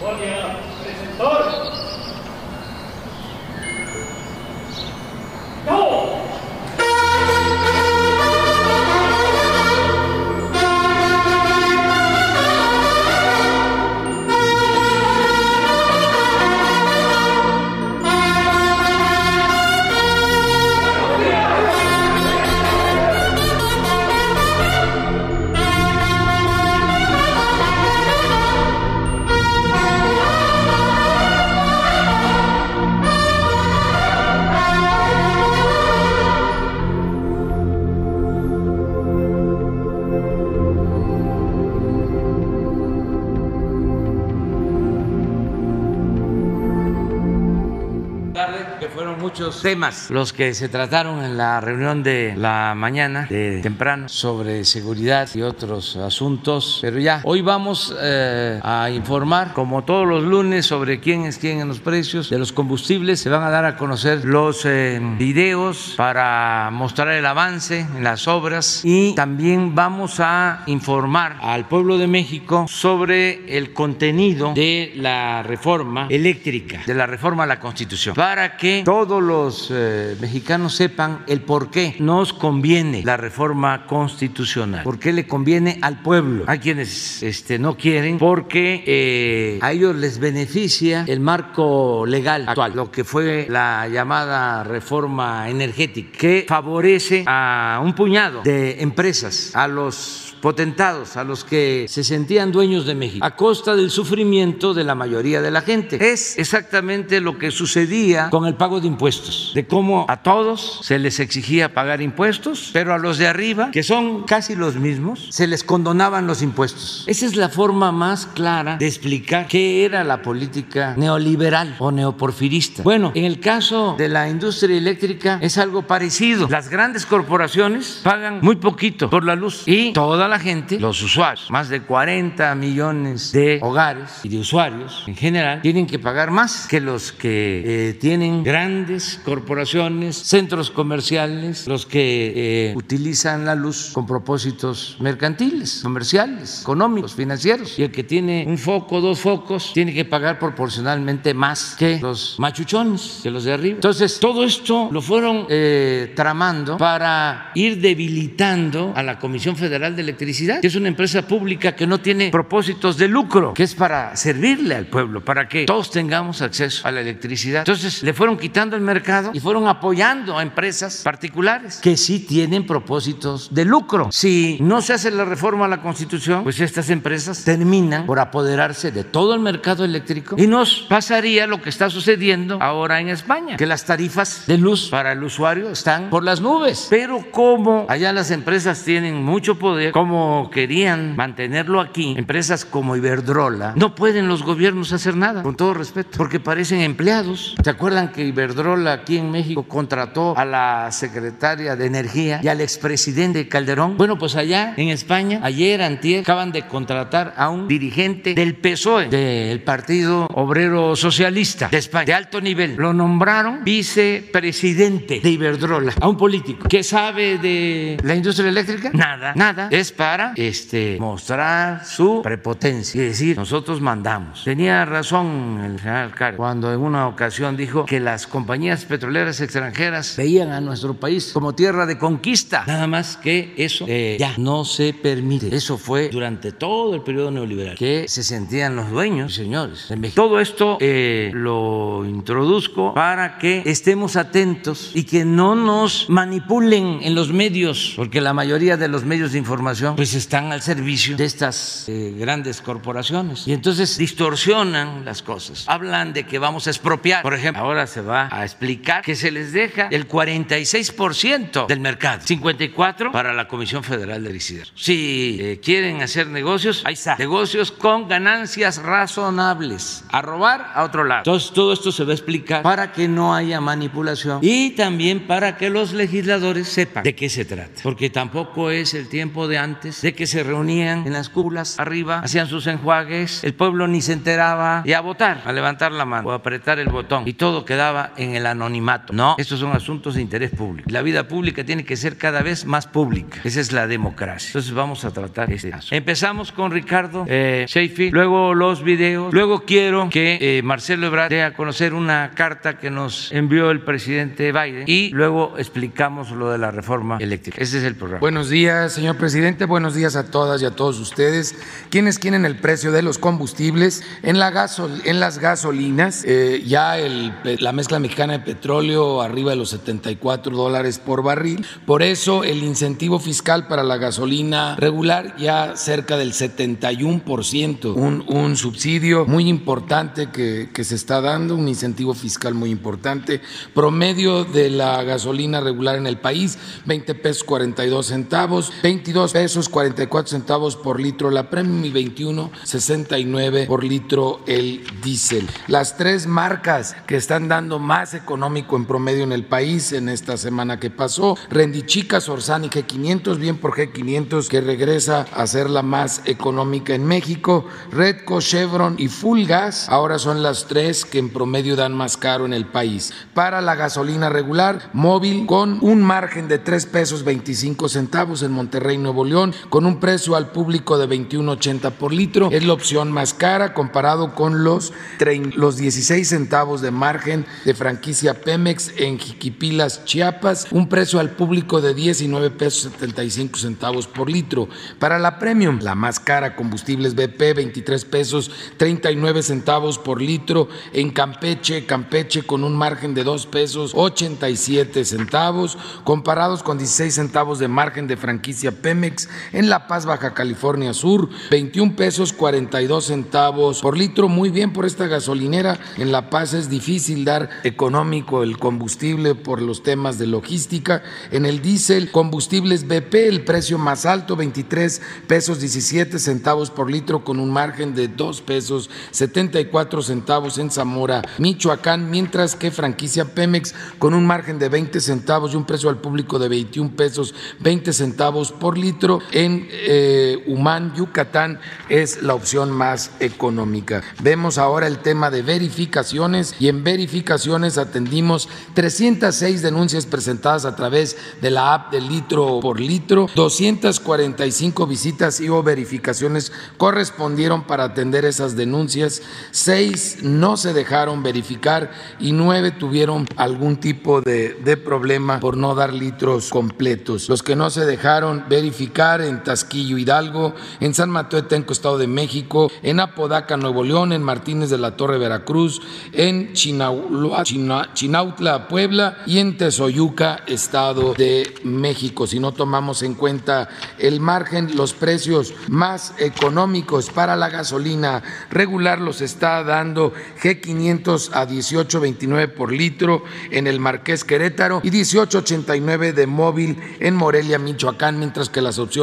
muchos temas. Los que se trataron en la reunión de la mañana de temprano sobre seguridad y otros asuntos, pero ya hoy vamos eh, a informar como todos los lunes sobre quién es quién en los precios de los combustibles, se van a dar a conocer los eh, videos para mostrar el avance en las obras. Y también vamos a informar al pueblo de México sobre el contenido de la reforma eléctrica, de la reforma a la Constitución, para que todos los eh, mexicanos sepan el por qué nos conviene la reforma constitucional, por qué le conviene al pueblo. Hay quienes este, no quieren porque eh, a ellos les beneficia el marco legal actual, lo que fue la llamada reforma energética, que favorece a un puñado de empresas, a los potentados, a los que se sentían dueños de México, a costa del sufrimiento de la mayoría de la gente. Es exactamente lo que sucedía con el pago de impuestos, de cómo a todos se les exigía pagar impuestos, pero a los de arriba, que son casi los mismos, se les condonaban los impuestos. Esa es la forma más clara de explicar qué era la política neoliberal o neoporfirista. Bueno, en el caso de la industria eléctrica es algo parecido. Las grandes corporaciones pagan muy poquito por la luz y toda la gente, los usuarios, más de 40 millones de hogares y de usuarios en general, tienen que pagar más que los que eh, tienen grandes corporaciones, centros comerciales, los que eh, utilizan la luz con propósitos mercantiles, comerciales, económicos, financieros. Y el que tiene un foco, dos focos, tiene que pagar proporcionalmente más que los machuchones, que los de arriba. Entonces, todo esto lo fueron eh, tramando para ir debilitando a la Comisión Federal de Electricidad que es una empresa pública que no tiene propósitos de lucro, que es para servirle al pueblo, para que todos tengamos acceso a la electricidad. Entonces le fueron quitando el mercado y fueron apoyando a empresas particulares que sí tienen propósitos de lucro. Si no se hace la reforma a la Constitución, pues estas empresas terminan por apoderarse de todo el mercado eléctrico y nos pasaría lo que está sucediendo ahora en España, que las tarifas de luz para el usuario están por las nubes. Pero como allá las empresas tienen mucho poder, como como querían mantenerlo aquí, empresas como Iberdrola, no pueden los gobiernos hacer nada, con todo respeto, porque parecen empleados. ¿Se acuerdan que Iberdrola aquí en México contrató a la secretaria de Energía y al expresidente Calderón? Bueno, pues allá en España, ayer, antier, acaban de contratar a un dirigente del PSOE, del Partido Obrero Socialista de España, de alto nivel. Lo nombraron vicepresidente de Iberdrola, a un político que sabe de la industria eléctrica. Nada, nada. Es para este, mostrar su prepotencia y decir, nosotros mandamos. Tenía razón el general Cárdenas cuando en una ocasión dijo que las compañías petroleras extranjeras veían a nuestro país como tierra de conquista. Nada más que eso eh, ya no se permite. Eso fue durante todo el periodo neoliberal, que se sentían los dueños señores de México. Todo esto eh, lo introduzco para que estemos atentos y que no nos manipulen en los medios, porque la mayoría de los medios de información pues están al servicio de estas eh, grandes corporaciones y entonces distorsionan las cosas. Hablan de que vamos a expropiar. Por ejemplo, ahora se va a explicar que se les deja el 46% del mercado, 54 para la Comisión Federal de Electricidad. Si eh, quieren hacer negocios, ahí está. Negocios con ganancias razonables. A robar a otro lado. Entonces todo esto se va a explicar para que no haya manipulación y también para que los legisladores sepan de qué se trata. Porque tampoco es el tiempo de antes de que se reunían en las cúpulas arriba, hacían sus enjuagues, el pueblo ni se enteraba y votar, a levantar la mano o apretar el botón y todo quedaba en el anonimato. No, estos son asuntos de interés público. La vida pública tiene que ser cada vez más pública. Esa es la democracia. Entonces vamos a tratar este caso. Empezamos con Ricardo eh, luego los videos, luego quiero que eh, Marcelo Ebrard dé a conocer una carta que nos envió el presidente Biden y luego explicamos lo de la reforma eléctrica. Ese es el programa. Buenos días, señor presidente. Buenos días a todas y a todos ustedes. Quienes quieren el precio de los combustibles en, la gasol en las gasolinas, eh, ya el, la mezcla mexicana de petróleo arriba de los 74 dólares por barril. Por eso el incentivo fiscal para la gasolina regular ya cerca del 71%, un, un subsidio muy importante que, que se está dando, un incentivo fiscal muy importante. Promedio de la gasolina regular en el país, 20 pesos 42 centavos, 22 pesos 44 centavos por litro la premium y 21 69 por litro el diésel. Las tres marcas que están dando más económico en promedio en el país en esta semana que pasó, Rendichica, Sorsani G500, bien por G500 que regresa a ser la más económica en México, Redco, Chevron y Full Gas, ahora son las tres que en promedio dan más caro en el país. Para la gasolina regular, móvil con un margen de 3 pesos 25 centavos en Monterrey, Nuevo León, con un precio al público de 21.80 por litro, es la opción más cara comparado con los, los 16 centavos de margen de franquicia Pemex en Jiquipilas, Chiapas, un precio al público de 19 pesos 75 centavos por litro. Para la Premium, la más cara, combustibles BP, 23 pesos 39 centavos por litro. En Campeche, Campeche con un margen de 2 pesos 87 centavos, comparados con 16 centavos de margen de franquicia Pemex en La Paz, Baja California Sur, 21 pesos 42 centavos por litro, muy bien por esta gasolinera. En La Paz es difícil dar económico el combustible por los temas de logística. En el diésel, combustibles BP, el precio más alto, 23 pesos 17 centavos por litro con un margen de 2 pesos 74 centavos en Zamora, Michoacán, mientras que franquicia Pemex con un margen de 20 centavos y un precio al público de 21 pesos 20 centavos por litro en eh, Humán, Yucatán, es la opción más económica. Vemos ahora el tema de verificaciones y en verificaciones atendimos 306 denuncias presentadas a través de la app de litro por litro, 245 visitas y o verificaciones correspondieron para atender esas denuncias, seis no se dejaron verificar y nueve tuvieron algún tipo de, de problema por no dar litros completos. Los que no se dejaron verificar en Tasquillo Hidalgo, en San Mateo Tenco, Estado de México, en Apodaca, Nuevo León, en Martínez de la Torre, Veracruz, en Chinautla, Puebla y en Tezoyuca, Estado de México. Si no tomamos en cuenta el margen, los precios más económicos para la gasolina regular los está dando G500 a 18.29 por litro en el Marqués Querétaro y 18.89 de móvil en Morelia, Michoacán, mientras que las opciones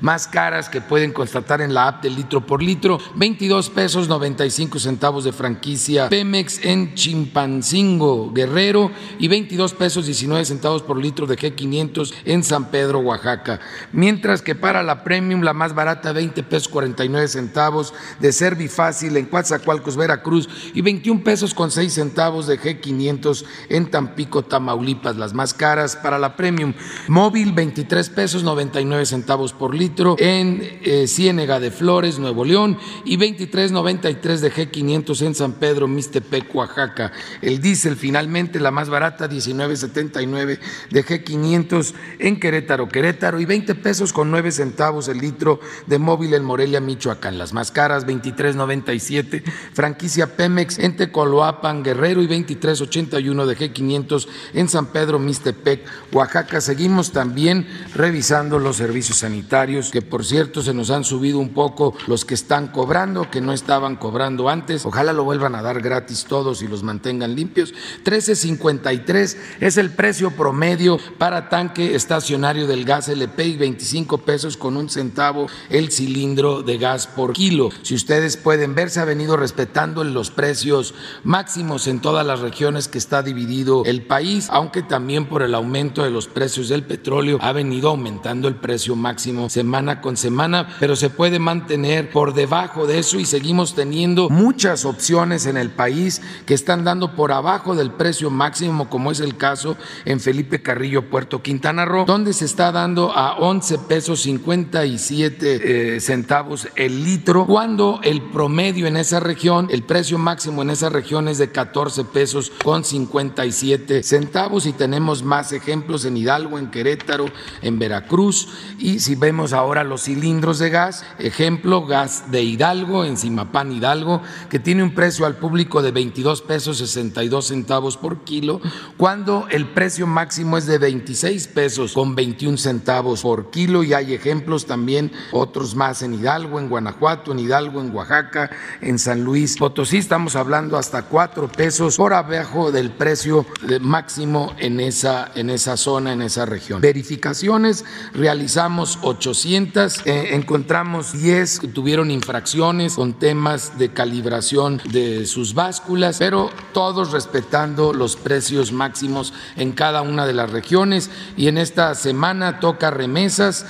más caras que pueden constatar en la app de litro por litro, 22 pesos 95 centavos de franquicia Pemex en Chimpancingo, Guerrero y 22 pesos 19 centavos por litro de G500 en San Pedro, Oaxaca. Mientras que para la Premium, la más barata, 20 pesos 49 centavos de Servifácil en Coatzacoalcos, Veracruz y 21 pesos con 6 centavos de G500 en Tampico, Tamaulipas. Las más caras para la Premium, móvil 23 pesos 99 centavos por litro en eh, Ciénega de Flores, Nuevo León y 23.93 de G500 en San Pedro, Mixtepec, Oaxaca. El diésel finalmente la más barata 19.79 de G500 en Querétaro, Querétaro y 20 pesos con 9 centavos el litro de móvil en Morelia, Michoacán. Las más caras 23.97 franquicia Pemex en Tecoloapan, Guerrero y 23.81 de G500 en San Pedro, Mixtepec, Oaxaca. Seguimos también revisando los servicios sanitarios que por cierto se nos han subido un poco los que están cobrando, que no estaban cobrando antes. Ojalá lo vuelvan a dar gratis todos y los mantengan limpios. 13.53 es el precio promedio para tanque estacionario del gas LP y 25 pesos con un centavo el cilindro de gas por kilo. Si ustedes pueden ver, se ha venido respetando los precios máximos en todas las regiones que está dividido el país, aunque también por el aumento de los precios del petróleo ha venido aumentando el precio máximo semana con semana, pero se puede mantener por debajo de eso y seguimos teniendo muchas opciones en el país que están dando por abajo del precio máximo, como es el caso en Felipe Carrillo, Puerto Quintana Roo, donde se está dando a 11 pesos 57 eh, centavos el litro, cuando el promedio en esa región, el precio máximo en esa región es de 14 pesos con 57 centavos y tenemos más ejemplos en Hidalgo, en Querétaro, en Veracruz y si vemos ahora los cilindros de gas, ejemplo, gas de Hidalgo, en Simapán Hidalgo, que tiene un precio al público de 22 pesos 62 centavos por kilo, cuando el precio máximo es de 26 pesos con 21 centavos por kilo y hay ejemplos también, otros más en Hidalgo, en Guanajuato, en Hidalgo, en Oaxaca, en San Luis Potosí, estamos hablando hasta 4 pesos por abajo del precio máximo en esa, en esa zona, en esa región. Verificaciones, realizamos 800, eh, encontramos 10 que tuvieron infracciones con temas de calibración de sus básculas, pero todos respetando los precios máximos en cada una de las regiones y en esta semana toca remesas.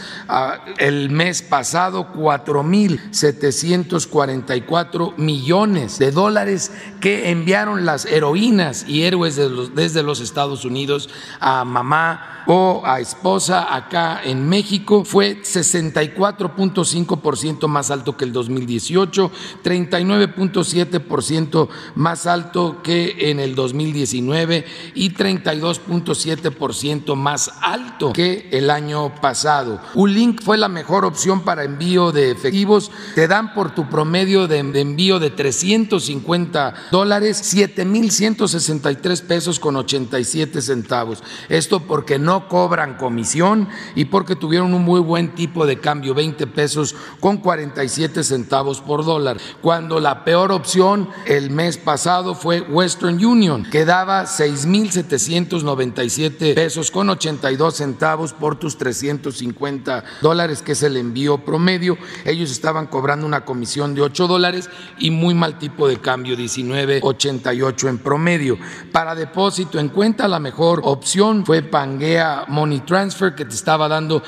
El mes pasado 4.744 millones de dólares que enviaron las heroínas y héroes desde los Estados Unidos a mamá o a esposa acá en México fue 64.5% más alto que el 2018, 39.7% más alto que en el 2019 y 32.7% más alto que el año pasado. Ulink fue la mejor opción para envío de efectivos. Te dan por tu promedio de envío de 350 dólares 7.163 pesos con 87 centavos. Esto porque no cobran comisión y porque tuvieron un muy buen tipo de cambio, 20 pesos con 47 centavos por dólar. Cuando la peor opción el mes pasado fue Western Union, que daba 6.797 pesos con 82 centavos por tus 350 dólares, que es el envío promedio. Ellos estaban cobrando una comisión de 8 dólares y muy mal tipo de cambio, 19.88 en promedio. Para depósito en cuenta, la mejor opción fue Pangea Money Transfer que te estaba dando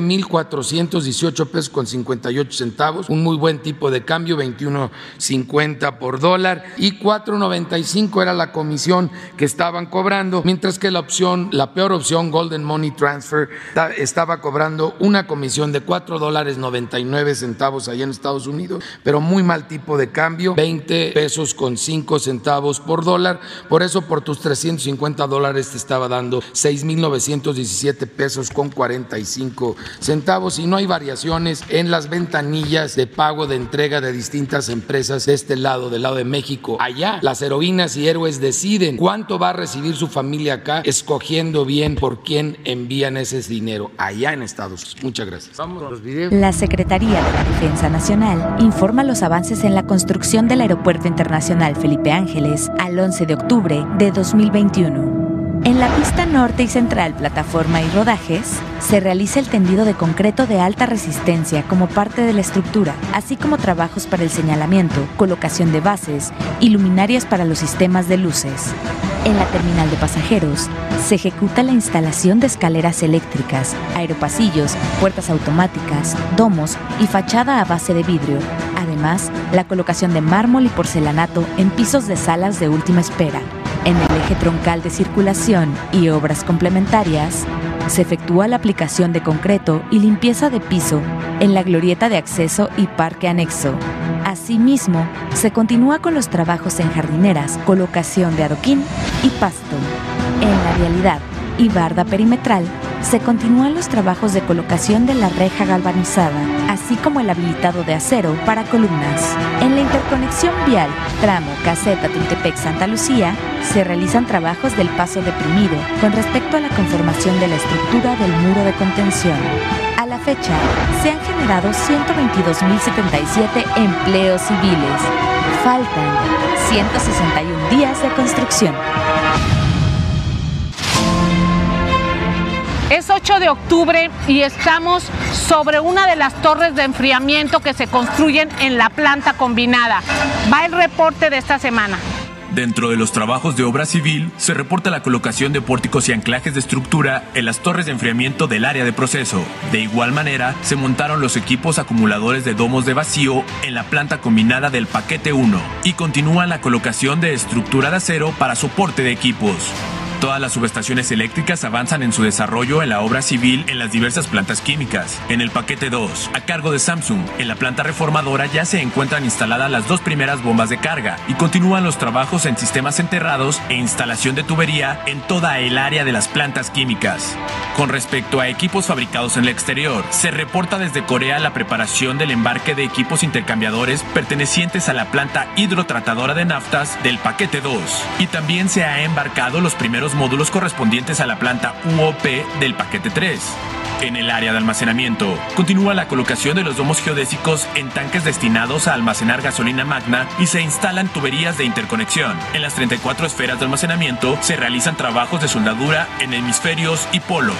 7.418 pesos con 58 centavos, un muy buen tipo de cambio, 21.50 por dólar. Y 4.95 era la comisión que estaban cobrando, mientras que la opción, la peor opción, Golden Money Transfer, estaba cobrando una comisión de 4 dólares 99 centavos allá en Estados Unidos, pero muy mal tipo de cambio, 20 pesos con 5 centavos por dólar, por eso por tus 350 dólares te estaba dando 6.900 217 pesos con 45 centavos y no hay variaciones en las ventanillas de pago de entrega de distintas empresas de este lado, del lado de México. Allá las heroínas y héroes deciden cuánto va a recibir su familia acá, escogiendo bien por quién envían ese dinero allá en Estados Unidos. Muchas gracias. La Secretaría de la Defensa Nacional informa los avances en la construcción del Aeropuerto Internacional Felipe Ángeles al 11 de octubre de 2021. En la pista norte y central, plataforma y rodajes, se realiza el tendido de concreto de alta resistencia como parte de la estructura, así como trabajos para el señalamiento, colocación de bases y luminarias para los sistemas de luces. En la terminal de pasajeros, se ejecuta la instalación de escaleras eléctricas, aeropasillos, puertas automáticas, domos y fachada a base de vidrio. Además, la colocación de mármol y porcelanato en pisos de salas de última espera. En el eje troncal de circulación y obras complementarias, se efectúa la aplicación de concreto y limpieza de piso en la glorieta de acceso y parque anexo. Asimismo, se continúa con los trabajos en jardineras, colocación de adoquín y pasto. En la realidad y barda perimetral, se continúan los trabajos de colocación de la reja galvanizada, así como el habilitado de acero para columnas. En la interconexión vial, tramo Caseta Tultepec Santa Lucía, se realizan trabajos del paso deprimido con respecto a la conformación de la estructura del muro de contención. A la fecha, se han generado 122.077 empleos civiles. Faltan 161 días de construcción. Es 8 de octubre y estamos sobre una de las torres de enfriamiento que se construyen en la planta combinada. Va el reporte de esta semana. Dentro de los trabajos de obra civil, se reporta la colocación de pórticos y anclajes de estructura en las torres de enfriamiento del área de proceso. De igual manera, se montaron los equipos acumuladores de domos de vacío en la planta combinada del paquete 1 y continúa la colocación de estructura de acero para soporte de equipos. Todas las subestaciones eléctricas avanzan en su desarrollo en la obra civil en las diversas plantas químicas. En el paquete 2, a cargo de Samsung, en la planta reformadora ya se encuentran instaladas las dos primeras bombas de carga y continúan los trabajos en sistemas enterrados e instalación de tubería en toda el área de las plantas químicas. Con respecto a equipos fabricados en el exterior, se reporta desde Corea la preparación del embarque de equipos intercambiadores pertenecientes a la planta hidrotratadora de naftas del paquete 2 y también se ha embarcado los primeros módulos correspondientes a la planta UOP del paquete 3. En el área de almacenamiento, continúa la colocación de los domos geodésicos en tanques destinados a almacenar gasolina magna y se instalan tuberías de interconexión. En las 34 esferas de almacenamiento se realizan trabajos de soldadura en hemisferios y polos.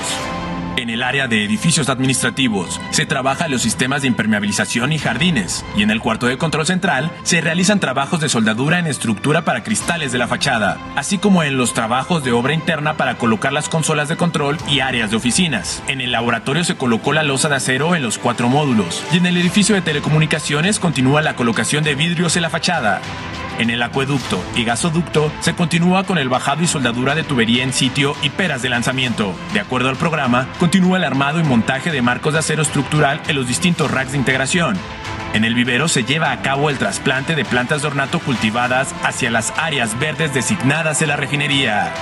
En el área de edificios administrativos se trabaja los sistemas de impermeabilización y jardines, y en el cuarto de control central se realizan trabajos de soldadura en estructura para cristales de la fachada, así como en los trabajos de obra interna para colocar las consolas de control y áreas de oficinas. En el laboratorio se colocó la losa de acero en los cuatro módulos, y en el edificio de telecomunicaciones continúa la colocación de vidrios en la fachada. En el acueducto y gasoducto se continúa con el bajado y soldadura de tubería en sitio y peras de lanzamiento. De acuerdo al programa, continúa el armado y montaje de marcos de acero estructural en los distintos racks de integración. En el vivero se lleva a cabo el trasplante de plantas de ornato cultivadas hacia las áreas verdes designadas en la refinería.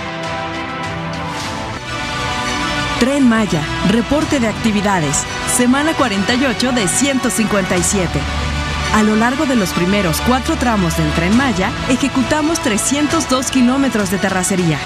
Tren Maya, reporte de actividades, semana 48 de 157. A lo largo de los primeros cuatro tramos del tren Maya, ejecutamos 302 kilómetros de terracería.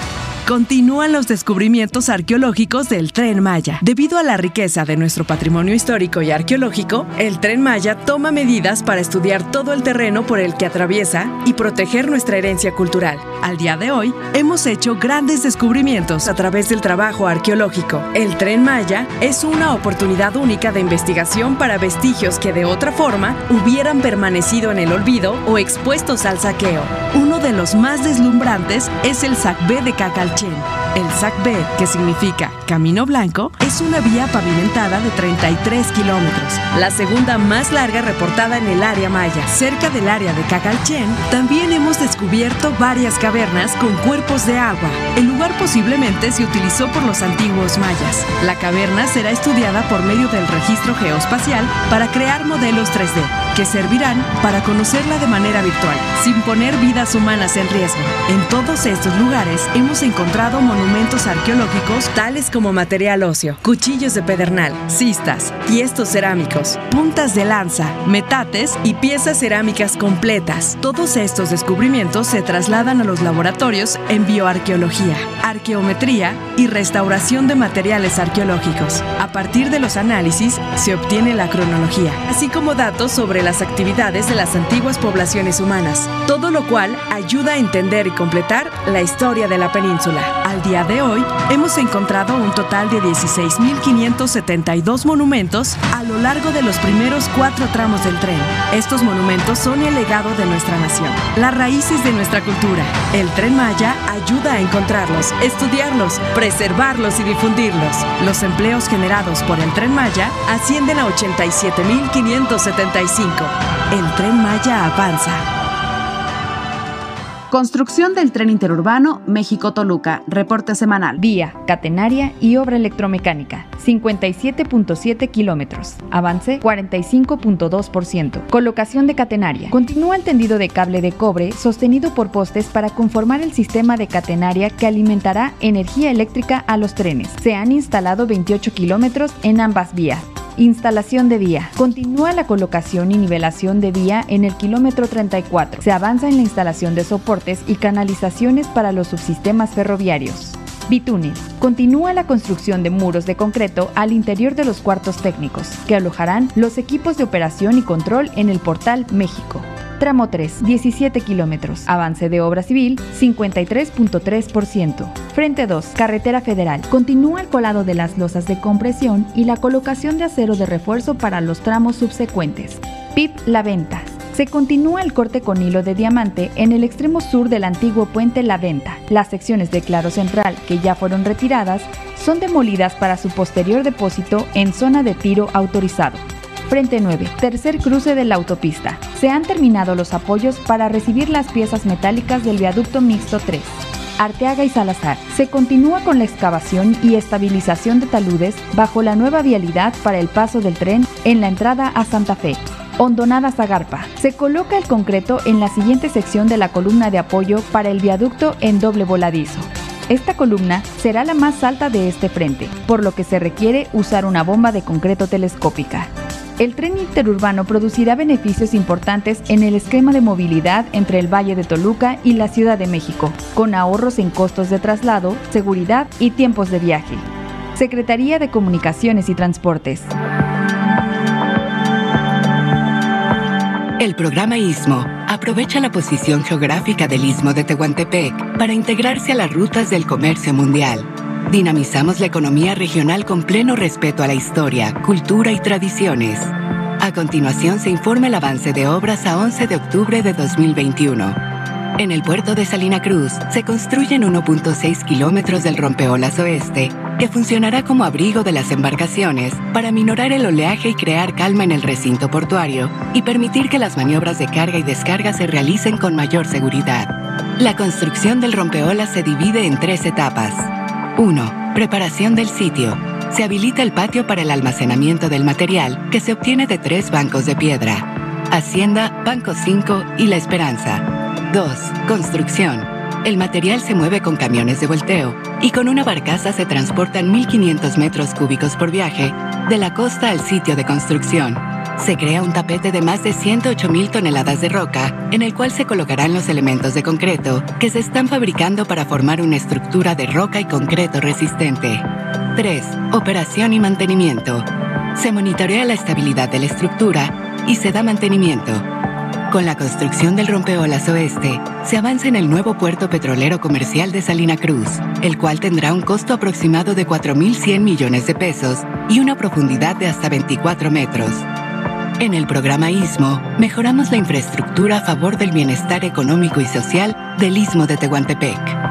Continúan los descubrimientos arqueológicos del Tren Maya. Debido a la riqueza de nuestro patrimonio histórico y arqueológico, el Tren Maya toma medidas para estudiar todo el terreno por el que atraviesa y proteger nuestra herencia cultural. Al día de hoy, hemos hecho grandes descubrimientos a través del trabajo arqueológico. El Tren Maya es una oportunidad única de investigación para vestigios que de otra forma hubieran permanecido en el olvido o expuestos al saqueo. Uno de los más deslumbrantes es el Sacbé de Cacalchen. El SAC-B, que significa Camino Blanco, es una vía pavimentada de 33 kilómetros, la segunda más larga reportada en el área maya. Cerca del área de Cacalchen, también hemos descubierto varias cavernas con cuerpos de agua. El lugar posiblemente se utilizó por los antiguos mayas. La caverna será estudiada por medio del registro geoespacial para crear modelos 3D, que servirán para conocerla de manera virtual, sin poner vidas humanas en riesgo. En todos estos lugares hemos encontrado monumentos arqueológicos tales como material óseo, cuchillos de pedernal, cistas, tiestos cerámicos, puntas de lanza, metates y piezas cerámicas completas. Todos estos descubrimientos se trasladan a los laboratorios en bioarqueología, arqueometría y restauración de materiales arqueológicos. A partir de los análisis se obtiene la cronología, así como datos sobre las actividades de las antiguas poblaciones humanas, todo lo cual ayuda a entender y completar la historia de la península. Al día de hoy, hemos encontrado un total de 16.572 monumentos a lo largo de los primeros cuatro tramos del tren. Estos monumentos son el legado de nuestra nación, las raíces de nuestra cultura. El tren Maya ayuda a encontrarlos, estudiarlos, preservarlos y difundirlos. Los empleos generados por el tren Maya ascienden a 87.575. El tren Maya avanza. Construcción del tren interurbano México-Toluca. Reporte semanal. Vía, catenaria y obra electromecánica. 57.7 kilómetros. Avance 45.2%. Colocación de catenaria. Continúa el tendido de cable de cobre sostenido por postes para conformar el sistema de catenaria que alimentará energía eléctrica a los trenes. Se han instalado 28 kilómetros en ambas vías. Instalación de vía. Continúa la colocación y nivelación de vía en el kilómetro 34. Se avanza en la instalación de soportes y canalizaciones para los subsistemas ferroviarios. Bitúnel. Continúa la construcción de muros de concreto al interior de los cuartos técnicos, que alojarán los equipos de operación y control en el portal México. Tramo 3, 17 kilómetros. Avance de obra civil, 53.3%. Frente 2, Carretera Federal. Continúa el colado de las losas de compresión y la colocación de acero de refuerzo para los tramos subsecuentes. PIP La Venta. Se continúa el corte con hilo de diamante en el extremo sur del antiguo puente La Venta. Las secciones de claro central, que ya fueron retiradas, son demolidas para su posterior depósito en zona de tiro autorizado. Frente 9, tercer cruce de la autopista. Se han terminado los apoyos para recibir las piezas metálicas del viaducto mixto 3. Arteaga y Salazar. Se continúa con la excavación y estabilización de taludes bajo la nueva vialidad para el paso del tren en la entrada a Santa Fe. Hondonada Zagarpa. Se coloca el concreto en la siguiente sección de la columna de apoyo para el viaducto en doble voladizo. Esta columna será la más alta de este frente, por lo que se requiere usar una bomba de concreto telescópica. El tren interurbano producirá beneficios importantes en el esquema de movilidad entre el Valle de Toluca y la Ciudad de México, con ahorros en costos de traslado, seguridad y tiempos de viaje. Secretaría de Comunicaciones y Transportes. El programa ISMO aprovecha la posición geográfica del Istmo de Tehuantepec para integrarse a las rutas del comercio mundial. Dinamizamos la economía regional con pleno respeto a la historia, cultura y tradiciones. A continuación se informa el avance de obras a 11 de octubre de 2021. En el puerto de Salina Cruz se construyen 1.6 kilómetros del rompeolas oeste que funcionará como abrigo de las embarcaciones para minorar el oleaje y crear calma en el recinto portuario y permitir que las maniobras de carga y descarga se realicen con mayor seguridad. La construcción del rompeolas se divide en tres etapas. 1. Preparación del sitio. Se habilita el patio para el almacenamiento del material que se obtiene de tres bancos de piedra. Hacienda, Banco 5 y La Esperanza. 2. Construcción. El material se mueve con camiones de volteo y con una barcaza se transportan 1.500 metros cúbicos por viaje de la costa al sitio de construcción. Se crea un tapete de más de 108.000 toneladas de roca en el cual se colocarán los elementos de concreto que se están fabricando para formar una estructura de roca y concreto resistente. 3. Operación y mantenimiento. Se monitorea la estabilidad de la estructura y se da mantenimiento. Con la construcción del rompeolas oeste, se avanza en el nuevo puerto petrolero comercial de Salina Cruz, el cual tendrá un costo aproximado de 4.100 millones de pesos y una profundidad de hasta 24 metros. En el programa ISMO, mejoramos la infraestructura a favor del bienestar económico y social del Istmo de Tehuantepec.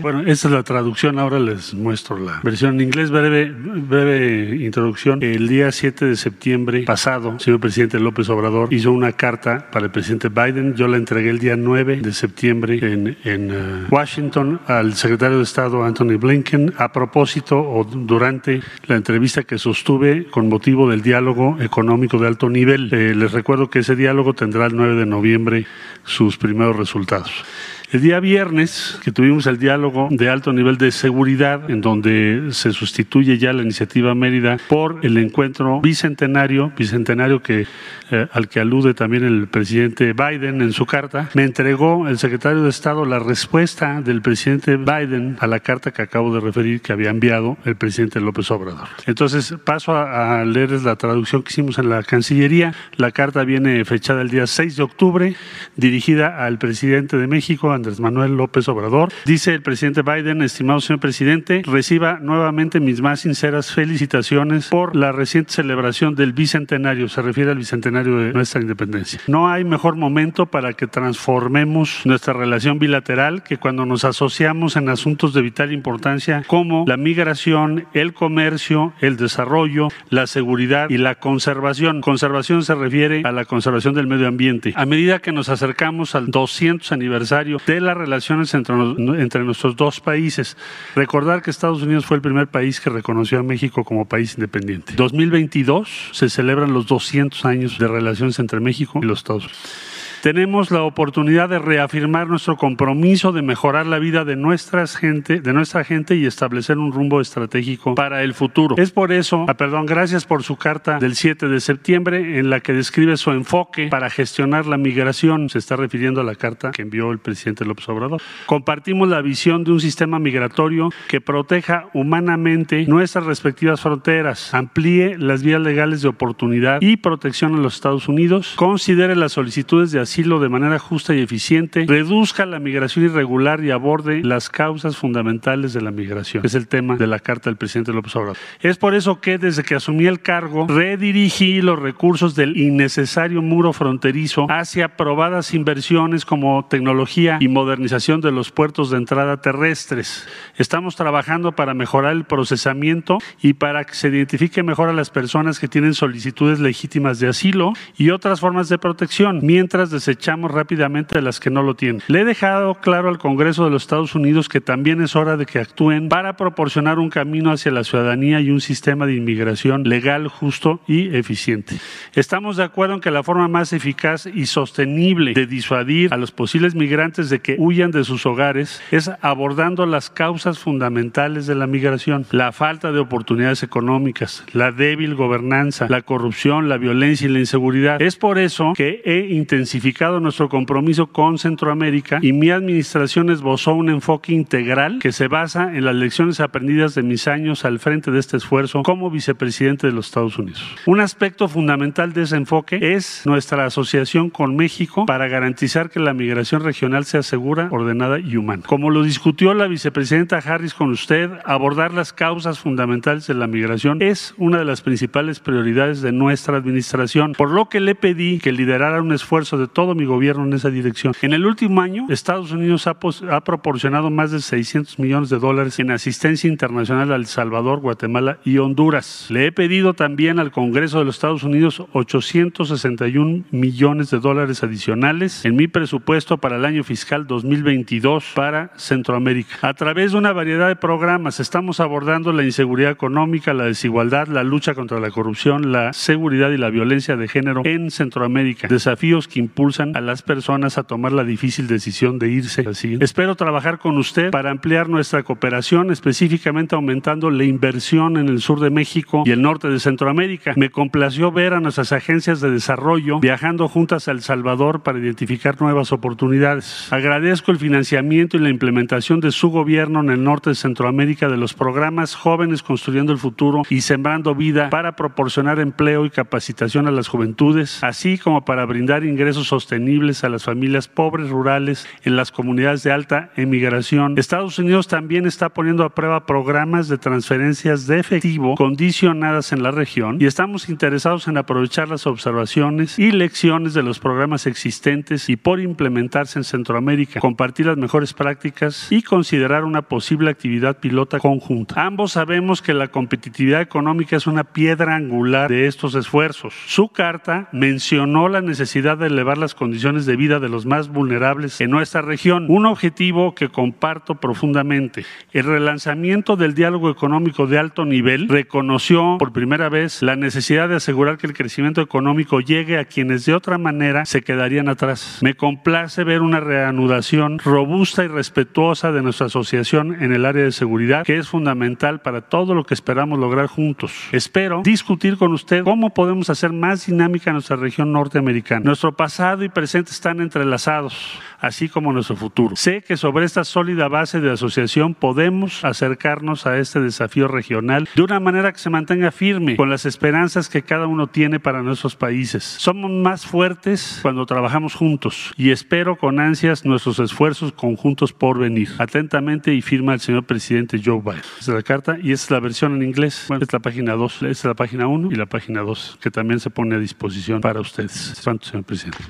Bueno, esta es la traducción, ahora les muestro la versión en inglés, breve, breve introducción. El día 7 de septiembre pasado, señor presidente López Obrador hizo una carta para el presidente Biden, yo la entregué el día 9 de septiembre en, en uh, Washington al secretario de Estado Anthony Blinken a propósito o durante la entrevista que sostuve con motivo del diálogo económico de alto nivel. Eh, les recuerdo que ese diálogo tendrá el 9 de noviembre sus primeros resultados. El día viernes, que tuvimos el diálogo de alto nivel de seguridad, en donde se sustituye ya la iniciativa Mérida por el encuentro bicentenario, bicentenario que, eh, al que alude también el presidente Biden en su carta, me entregó el secretario de Estado la respuesta del presidente Biden a la carta que acabo de referir que había enviado el presidente López Obrador. Entonces, paso a, a leerles la traducción que hicimos en la Cancillería. La carta viene fechada el día 6 de octubre, dirigida al presidente de México, Andrés Manuel López Obrador. Dice el presidente Biden, estimado señor presidente, reciba nuevamente mis más sinceras felicitaciones por la reciente celebración del bicentenario, se refiere al bicentenario de nuestra independencia. No hay mejor momento para que transformemos nuestra relación bilateral que cuando nos asociamos en asuntos de vital importancia como la migración, el comercio, el desarrollo, la seguridad y la conservación. Conservación se refiere a la conservación del medio ambiente. A medida que nos acercamos al 200 aniversario de las relaciones entre, nuestros dos países. Recordar que Estados Unidos fue el primer país que reconoció a México como país independiente. 2022 se celebran los 200 años de relaciones entre México y los Estados Unidos tenemos la oportunidad de reafirmar nuestro compromiso de mejorar la vida de, nuestras gente, de nuestra gente y establecer un rumbo estratégico para el futuro. Es por eso, ah, perdón, gracias por su carta del 7 de septiembre en la que describe su enfoque para gestionar la migración. Se está refiriendo a la carta que envió el presidente López Obrador. Compartimos la visión de un sistema migratorio que proteja humanamente nuestras respectivas fronteras, amplíe las vías legales de oportunidad y protección en los Estados Unidos, considere las solicitudes de asilo de manera justa y eficiente, reduzca la migración irregular y aborde las causas fundamentales de la migración. Es el tema de la carta del presidente López Obrador. Es por eso que desde que asumí el cargo, redirigí los recursos del innecesario muro fronterizo hacia probadas inversiones como tecnología y modernización de los puertos de entrada terrestres. Estamos trabajando para mejorar el procesamiento y para que se identifique mejor a las personas que tienen solicitudes legítimas de asilo y otras formas de protección, mientras desechamos rápidamente a las que no lo tienen. Le he dejado claro al Congreso de los Estados Unidos que también es hora de que actúen para proporcionar un camino hacia la ciudadanía y un sistema de inmigración legal, justo y eficiente. Estamos de acuerdo en que la forma más eficaz y sostenible de disuadir a los posibles migrantes de que huyan de sus hogares es abordando las causas fundamentales de la migración, la falta de oportunidades económicas, la débil gobernanza, la corrupción, la violencia y la inseguridad. Es por eso que he intensificado nuestro compromiso con Centroamérica y mi administración esbozó un enfoque integral que se basa en las lecciones aprendidas de mis años al frente de este esfuerzo como vicepresidente de los Estados Unidos. Un aspecto fundamental de ese enfoque es nuestra asociación con México para garantizar que la migración regional sea segura, ordenada y humana. Como lo discutió la vicepresidenta Harris con usted, abordar las causas fundamentales de la migración es una de las principales prioridades de nuestra administración, por lo que le pedí que liderara un esfuerzo de todo mi gobierno en esa dirección. En el último año, Estados Unidos ha, proporcionado más de 600 millones de dólares en asistencia internacional a El Salvador, Guatemala y Honduras. Le he pedido también al Congreso de los Estados Unidos 861 millones de dólares adicionales en mi presupuesto para el año fiscal 2022 para Centroamérica. A través de una variedad de programas estamos abordando la inseguridad económica, la desigualdad, la lucha contra la corrupción, la seguridad y la violencia de género en Centroamérica. Desafíos que impulsan a las personas a tomar la difícil decisión de irse. Así. Espero trabajar con usted para ampliar nuestra cooperación, específicamente aumentando la inversión en el sur de México y el norte de Centroamérica. Me complació ver a nuestras agencias de desarrollo viajando juntas a El Salvador para identificar nuevas oportunidades. Agradezco el financiamiento y la implementación de su gobierno en el norte de Centroamérica de los programas Jóvenes Construyendo el Futuro y Sembrando Vida para proporcionar empleo y capacitación a las juventudes, así como para brindar ingresos sostenibles a las familias pobres rurales en las comunidades de alta emigración. Estados Unidos también está poniendo a prueba programas de transferencias de efectivo condicionadas en la región y estamos interesados en aprovechar las observaciones y lecciones de los programas existentes y por implementarse en Centroamérica, compartir las mejores prácticas y considerar una posible actividad pilota conjunta. Ambos sabemos que la competitividad económica es una piedra angular de estos esfuerzos. Su carta mencionó la necesidad de elevar las condiciones de vida de los más vulnerables en nuestra región, un objetivo que comparto profundamente. El relanzamiento del diálogo económico de alto nivel reconoció por primera vez la necesidad de asegurar que el crecimiento económico llegue a quienes de otra manera se quedarían atrás. Me complace ver una reanudación robusta y respetuosa de nuestra asociación en el área de seguridad, que es fundamental para todo lo que esperamos lograr juntos. Espero discutir con usted cómo podemos hacer más dinámica nuestra región norteamericana. Nuestro pasado y presente están entrelazados, así como nuestro futuro. Sé que sobre esta sólida base de asociación podemos acercarnos a este desafío regional de una manera que se mantenga firme con las esperanzas que cada uno tiene para nuestros países. Somos más fuertes cuando trabajamos juntos y espero con ansias nuestros esfuerzos conjuntos por venir. Atentamente y firma el señor presidente Joe Biden. Esta es la carta y esta es la versión en inglés. Bueno, esta es la página 2, esta es la página 1 y la página 2 que también se pone a disposición para ustedes. ¿Cuánto, señor presidente?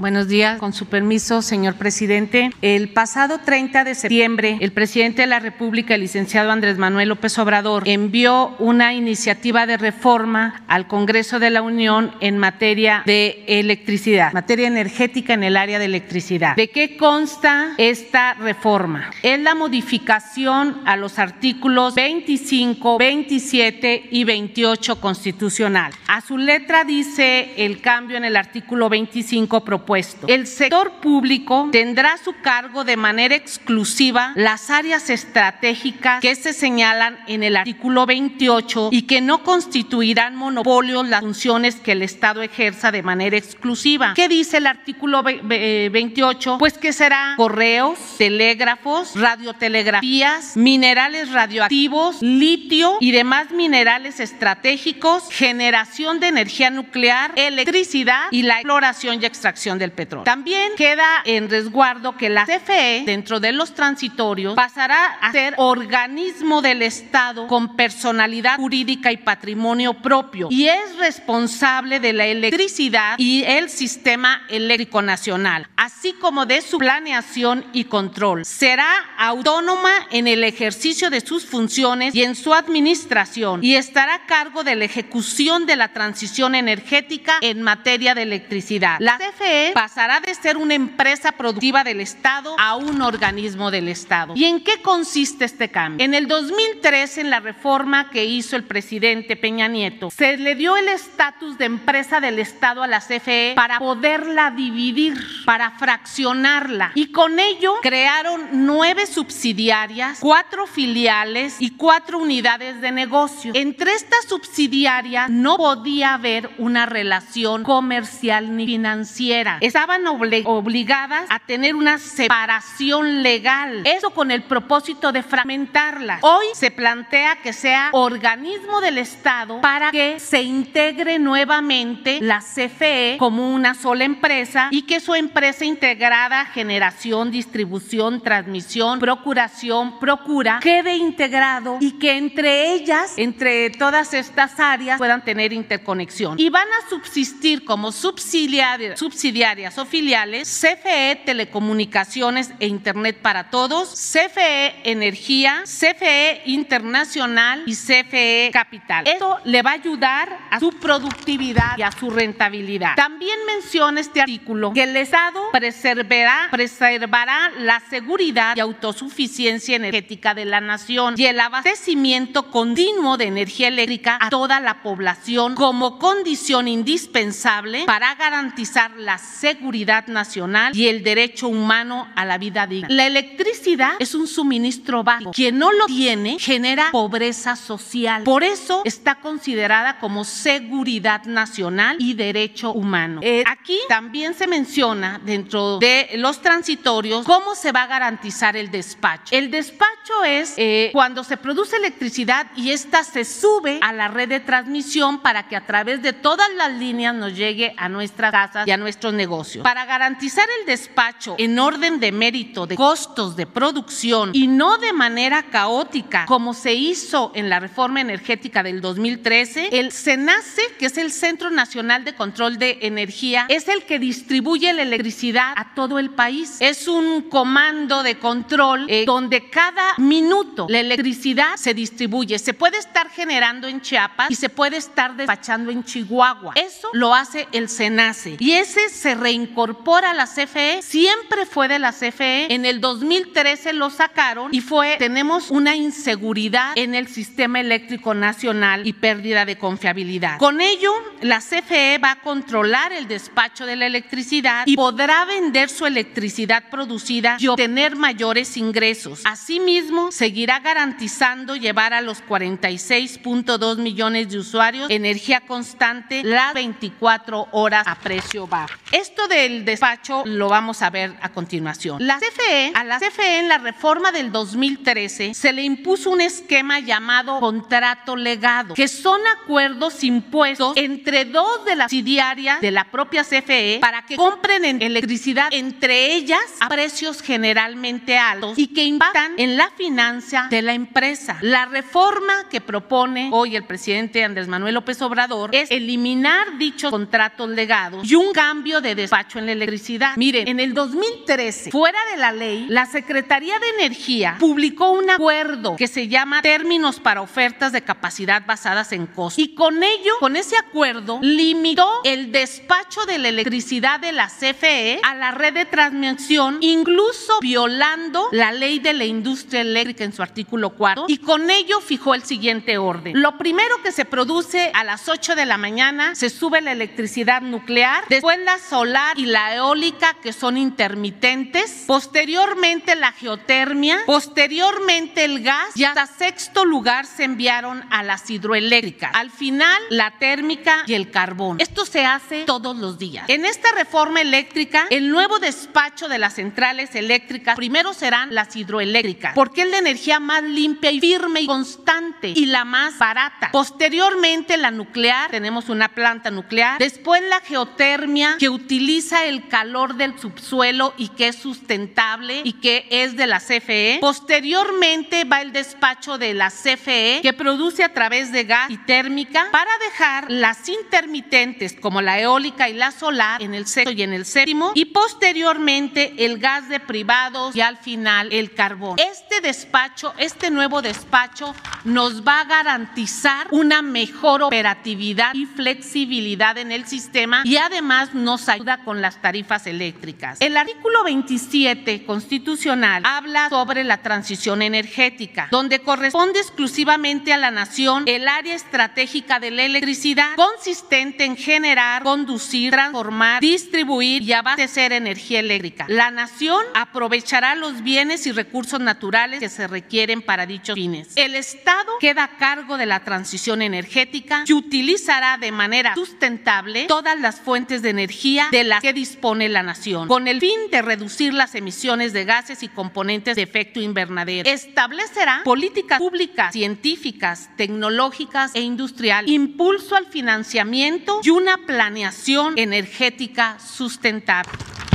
Buenos días, con su permiso, señor presidente. El pasado 30 de septiembre, el presidente de la República, el licenciado Andrés Manuel López Obrador, envió una iniciativa de reforma al Congreso de la Unión en materia de electricidad, materia energética en el área de electricidad. ¿De qué consta esta reforma? Es la modificación a los artículos 25, 27 y 28 constitucional. A su letra dice el cambio en el artículo 25 propuesto. El sector público tendrá su cargo de manera exclusiva las áreas estratégicas que se señalan en el artículo 28 y que no constituirán monopolios las funciones que el Estado ejerza de manera exclusiva. ¿Qué dice el artículo 28? Pues que será correos, telégrafos, radiotelegrafías, minerales radioactivos, litio y demás minerales estratégicos, generación de energía nuclear, electricidad y la exploración y extracción del petróleo. También queda en resguardo que la CFE, dentro de los transitorios, pasará a ser organismo del Estado con personalidad jurídica y patrimonio propio y es responsable de la electricidad y el sistema eléctrico nacional, así como de su planeación y control. Será autónoma en el ejercicio de sus funciones y en su administración y estará a cargo de la ejecución de la transición energética en materia de electricidad. La CFE pasará de ser una empresa productiva del Estado a un organismo del Estado. ¿Y en qué consiste este cambio? En el 2003, en la reforma que hizo el presidente Peña Nieto, se le dio el estatus de empresa del Estado a la CFE para poderla dividir, para fraccionarla. Y con ello crearon nueve subsidiarias, cuatro filiales y cuatro unidades de negocio. Entre estas subsidiarias no podía haber una relación comercial ni financiera. Estaban obligadas a tener una separación legal. Eso con el propósito de fragmentarla. Hoy se plantea que sea organismo del Estado para que se integre nuevamente la CFE como una sola empresa y que su empresa integrada, generación, distribución, transmisión, procuración, procura, quede integrado y que entre ellas, entre todas estas áreas, puedan tener interconexión. Y van a subsistir como subsidiarias, subsidiarias o filiales CFE Telecomunicaciones e Internet para Todos, CFE Energía, CFE Internacional y CFE Capital. Esto le va a ayudar a su productividad y a su rentabilidad. También menciona este artículo que el Estado preservará, preservará la seguridad y autosuficiencia energética de la nación y el abastecimiento continuo de energía eléctrica a toda la población como condición indispensable para garantizar la seguridad nacional y el derecho humano a la vida digna. La electricidad es un suministro básico. Quien no lo tiene genera pobreza social. Por eso está considerada como seguridad nacional y derecho humano. Eh, aquí también se menciona dentro de los transitorios cómo se va a garantizar el despacho. El despacho es eh, cuando se produce electricidad y esta se sube a la red de transmisión para que a través de todas las líneas nos llegue a nuestras casas y a nuestros negocios. Para garantizar el despacho en orden de mérito de costos de producción y no de manera caótica como se hizo en la reforma energética del 2013, el CENACE, que es el Centro Nacional de Control de Energía, es el que distribuye la electricidad a todo el país. Es un comando de control eh, donde cada minuto la electricidad se distribuye. Se puede estar generando en Chiapas y se puede estar despachando en Chihuahua. Eso lo hace el SENACE y ese se reincorpora a la CFE. Siempre fue de la CFE. En el 2013 lo sacaron y fue, tenemos una inseguridad en el sistema eléctrico nacional y pérdida de confiabilidad. Con ello, la CFE va a controlar el despacho de la electricidad y podrá vender su electricidad producida y obtener mayores ingresos. Asimismo, seguirá garantizando llevar a los 46.2 millones de usuarios energía constante las 24 horas a precio bajo. Esto del despacho lo vamos a ver a continuación. La CFE, a la CFE en la reforma del 2013 se le impuso un esquema llamado contrato legado, que son acuerdos impuestos entre dos de las subsidiarias de la propia CFE para que compren electricidad entre ellas a precios generalmente altos y que impactan en la financia de la empresa. La reforma que propone hoy el presidente Andrés Manuel López Obrador es eliminar dichos contratos legados y un cambio de despacho en la electricidad. Miren, en el 2013, fuera de la ley, la Secretaría de Energía publicó un acuerdo que se llama Términos para ofertas de capacidad basadas en costos. Y con ello, con ese acuerdo, limitó el despacho de la electricidad de la CFE a la red de transmisión, incluso violando la ley de la industria eléctrica en su artículo 4, y con ello fijó el siguiente orden. Lo primero que se produce a las 8 de la mañana, se sube la electricidad nuclear, después la solar y la eólica, que son intermitentes, posteriormente la geotermia, posteriormente el gas, y hasta sexto lugar se enviaron a las hidroeléctricas. Al final, la térmica y el carbón. Esto se hace todos los días. En esta reforma eléctrica, el nuevo despacho de las centrales eléctricas primero serán las hidroeléctricas, porque es la energía más limpia y firme y constante y la más barata. Posteriormente la nuclear, tenemos una planta nuclear, después la geotermia que utiliza el calor del subsuelo y que es sustentable y que es de la CFE. Posteriormente va el despacho de la CFE que produce a través de gas y térmica para dejar las intermitentes como la eólica y la solar en el sexto y en el séptimo y posteriormente el gas de privados y al final el carbón. Este despacho, este nuevo despacho nos va a garantizar una mejor operatividad y flexibilidad en el sistema y además nos ayuda con las tarifas eléctricas. El artículo 27 constitucional habla sobre la transición energética, donde corresponde exclusivamente a la nación el área estratégica de la electricidad consistente en generar, conducir, transformar, distribuir y abastecer energía eléctrica. La nación aprovechará los bienes y recursos naturales que se requieren para dichos fines. El Estado queda a cargo de la transición energética y utilizará de manera sustentable todas las fuentes de energía de las que dispone la nación, con el fin de reducir las emisiones de gases y componentes de efecto invernadero. Establecerá políticas públicas, científicas, tecnológicas e industrial, impulso al financiamiento y una planeación energética sustentable.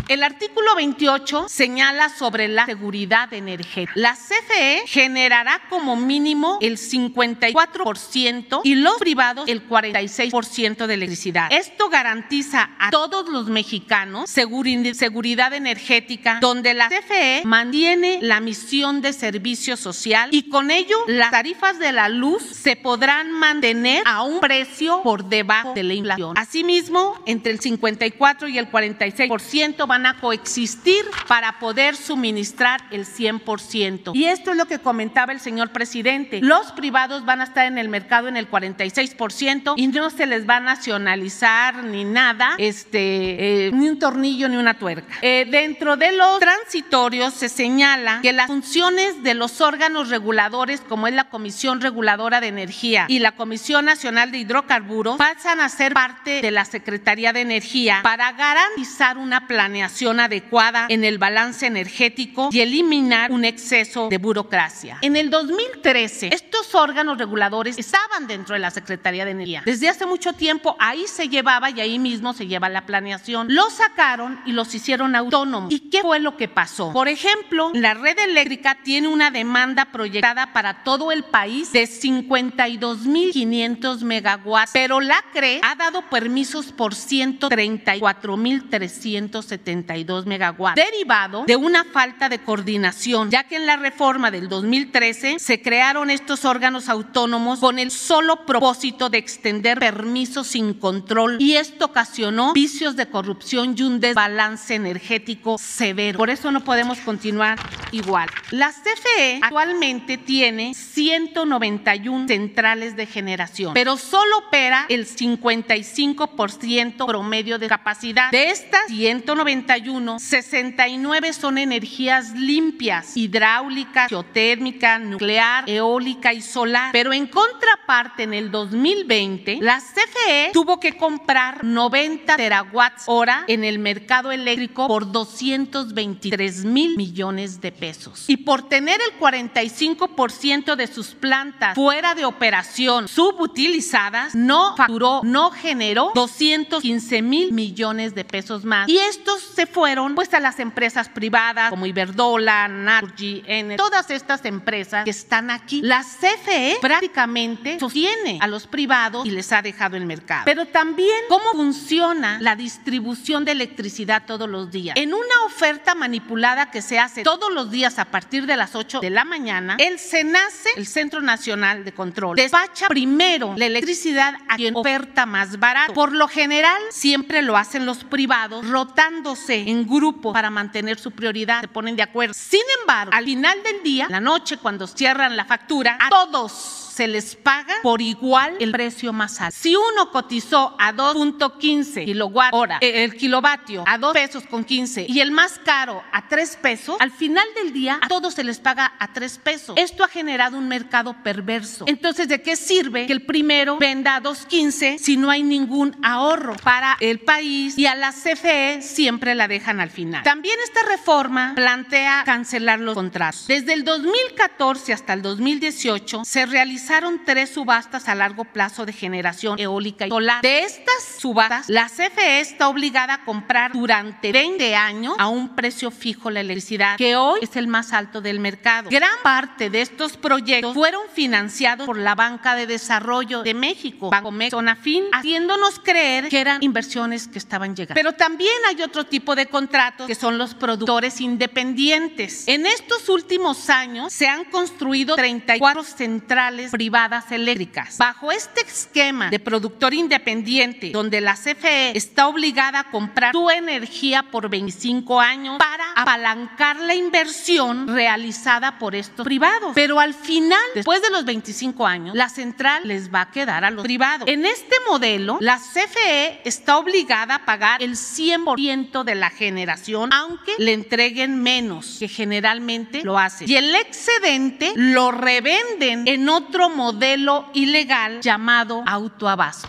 El artículo 28 señala sobre la seguridad energética. La CFE generará como mínimo el 54% y los privados el 46% de electricidad. Esto garantiza a todos los mexicanos seguridad energética, donde la CFE mantiene la misión de servicio social y con ello las tarifas de la luz se podrán mantener a un precio por debajo de la inflación. Asimismo, entre el 54 y el 46% van a coexistir para poder suministrar el 100%. Y esto es lo que comentaba el señor presidente. Los privados van a estar en el mercado en el 46% y no se les va a nacionalizar ni nada, este, eh, ni un tornillo ni una tuerca. Eh, dentro de los transitorios se señala que las funciones de los órganos reguladores, como es la Comisión Reguladora de Energía y la Comisión Nacional de Hidrocarburos, pasan a ser parte de la Secretaría de Energía para garantizar una planeación adecuada en el balance energético y eliminar un exceso de burocracia. En el 2013, estos órganos reguladores estaban dentro de la Secretaría de Energía. Desde hace mucho tiempo ahí se llevaba y ahí mismo se lleva la planeación. Los sacaron y los hicieron autónomos. ¿Y qué fue lo que pasó? Por ejemplo, la red eléctrica tiene una demanda proyectada para todo el país de 52.500 megawatts, pero la CRE ha dado permisos por 134.370 megawatts, derivado de una falta de coordinación, ya que en la reforma del 2013 se crearon estos órganos autónomos con el solo propósito de extender permisos sin control y esto ocasionó vicios de corrupción y un desbalance energético severo. Por eso no podemos continuar igual. La CFE actualmente tiene 191 centrales de generación, pero solo opera el 55% promedio de capacidad. De estas 191 69 son energías limpias, hidráulica, geotérmica, nuclear, eólica y solar. Pero en contraparte, en el 2020, la CFE tuvo que comprar 90 terawatts hora en el mercado eléctrico por 223 mil millones de pesos. Y por tener el 45% de sus plantas fuera de operación subutilizadas, no facturó, no generó 215 mil millones de pesos más. Y estos se fueron pues a las empresas privadas como Iberdola, Nargi, N, todas estas empresas que están aquí. La CFE prácticamente sostiene a los privados y les ha dejado el mercado. Pero también cómo funciona la distribución de electricidad todos los días. En una oferta manipulada que se hace todos los días a partir de las 8 de la mañana, el SENACE, el Centro Nacional de Control, despacha primero la electricidad a quien oferta más barato. Por lo general, siempre lo hacen los privados en grupo para mantener su prioridad, se ponen de acuerdo. Sin embargo, al final del día, la noche cuando cierran la factura, a todos se les paga por igual el precio más alto. Si uno cotizó a 2.15 kilowatt hora, el kilovatio a 2 pesos con 15 y el más caro a 3 pesos, al final del día a todos se les paga a 3 pesos. Esto ha generado un mercado perverso. Entonces, ¿de qué sirve que el primero venda a 2.15 si no hay ningún ahorro para el país y a la CFE siempre la dejan al final? También esta reforma plantea cancelar los contratos. Desde el 2014 hasta el 2018 se realizaron realizaron tres subastas a largo plazo de generación eólica y solar. De estas subastas, la CFE está obligada a comprar durante 20 años a un precio fijo la electricidad, que hoy es el más alto del mercado. Gran parte de estos proyectos fueron financiados por la Banca de Desarrollo de México, Bancomex, Zonafin, haciéndonos creer que eran inversiones que estaban llegando. Pero también hay otro tipo de contratos que son los productores independientes. En estos últimos años se han construido 34 centrales privadas eléctricas. Bajo este esquema de productor independiente, donde la CFE está obligada a comprar su energía por 25 años para apalancar la inversión realizada por estos privados. Pero al final, después de los 25 años, la central les va a quedar a los privados. En este modelo, la CFE está obligada a pagar el 100% de la generación, aunque le entreguen menos, que generalmente lo hace. Y el excedente lo revenden en otro modelo ilegal llamado autoabasto.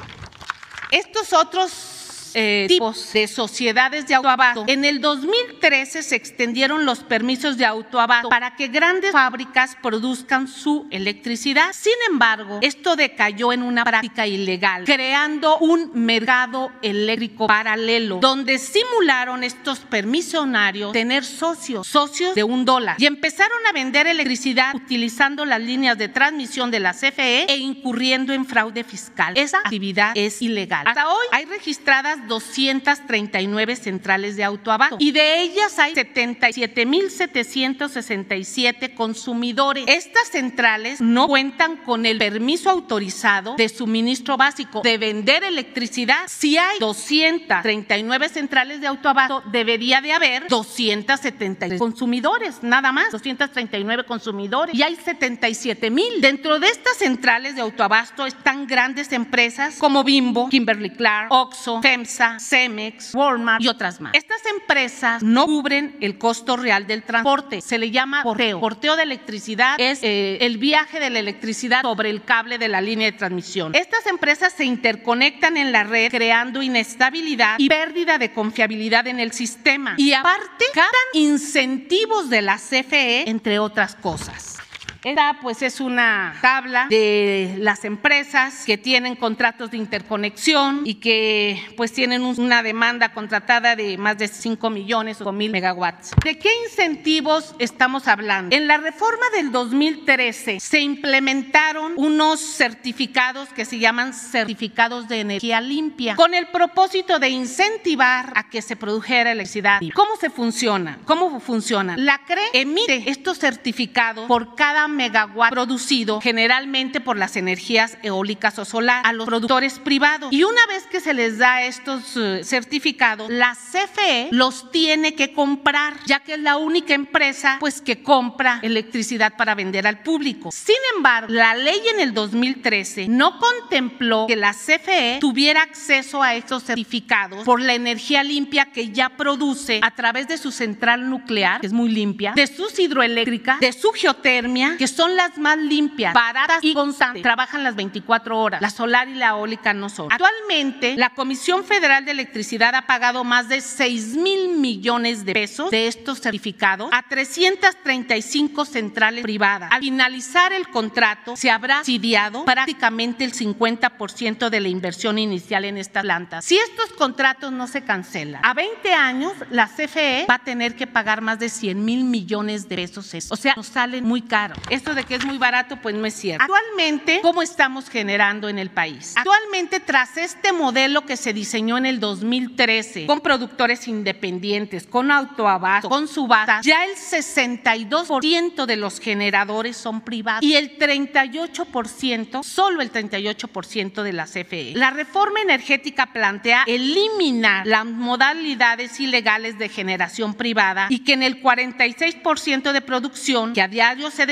Estos otros eh, tipos de sociedades de autoabasto. En el 2013 se extendieron los permisos de autoabasto para que grandes fábricas produzcan su electricidad. Sin embargo, esto decayó en una práctica ilegal, creando un mercado eléctrico paralelo, donde simularon estos permisionarios tener socios, socios de un dólar, y empezaron a vender electricidad utilizando las líneas de transmisión de la CFE e incurriendo en fraude fiscal. Esa actividad es ilegal. Hasta hoy hay registradas 239 centrales de autoabasto y de ellas hay 77.767 consumidores. Estas centrales no cuentan con el permiso autorizado de suministro básico de vender electricidad. Si hay 239 centrales de autoabasto, debería de haber 273 consumidores, nada más, 239 consumidores y hay 77 mil. Dentro de estas centrales de autoabasto están grandes empresas como Bimbo, Kimberly Clark, Oxxo, FEMS, Cemex, Walmart y otras más. Estas empresas no cubren el costo real del transporte. Se le llama porteo. Porteo de electricidad es eh, el viaje de la electricidad sobre el cable de la línea de transmisión. Estas empresas se interconectan en la red creando inestabilidad y pérdida de confiabilidad en el sistema. Y aparte, ganan incentivos de la CFE, entre otras cosas. Esta pues es una tabla de las empresas que tienen contratos de interconexión y que pues tienen una demanda contratada de más de 5 millones o mil megawatts. ¿De qué incentivos estamos hablando? En la reforma del 2013 se implementaron unos certificados que se llaman certificados de energía limpia con el propósito de incentivar a que se produjera electricidad. ¿Cómo se funciona? ¿Cómo funciona? La CRE emite estos certificados por cada megawatt producido generalmente por las energías eólicas o solar a los productores privados. Y una vez que se les da estos eh, certificados, la CFE los tiene que comprar, ya que es la única empresa pues que compra electricidad para vender al público. Sin embargo, la ley en el 2013 no contempló que la CFE tuviera acceso a estos certificados por la energía limpia que ya produce a través de su central nuclear, que es muy limpia, de sus hidroeléctricas, de su geotermia, que son las más limpias, baratas y constantes. Trabajan las 24 horas. La solar y la eólica no son. Actualmente, la Comisión Federal de Electricidad ha pagado más de 6 mil millones de pesos de estos certificados a 335 centrales privadas. Al finalizar el contrato, se habrá subsidiado prácticamente el 50% de la inversión inicial en esta planta. Si estos contratos no se cancelan, a 20 años la CFE va a tener que pagar más de 100 mil millones de pesos. O sea, nos salen muy caro. Esto de que es muy barato, pues no es cierto. Actualmente, ¿cómo estamos generando en el país? Actualmente, tras este modelo que se diseñó en el 2013, con productores independientes, con autoabasto, con subastas, ya el 62% de los generadores son privados y el 38%, solo el 38% de la CFE. La reforma energética plantea eliminar las modalidades ilegales de generación privada y que en el 46% de producción que a diario se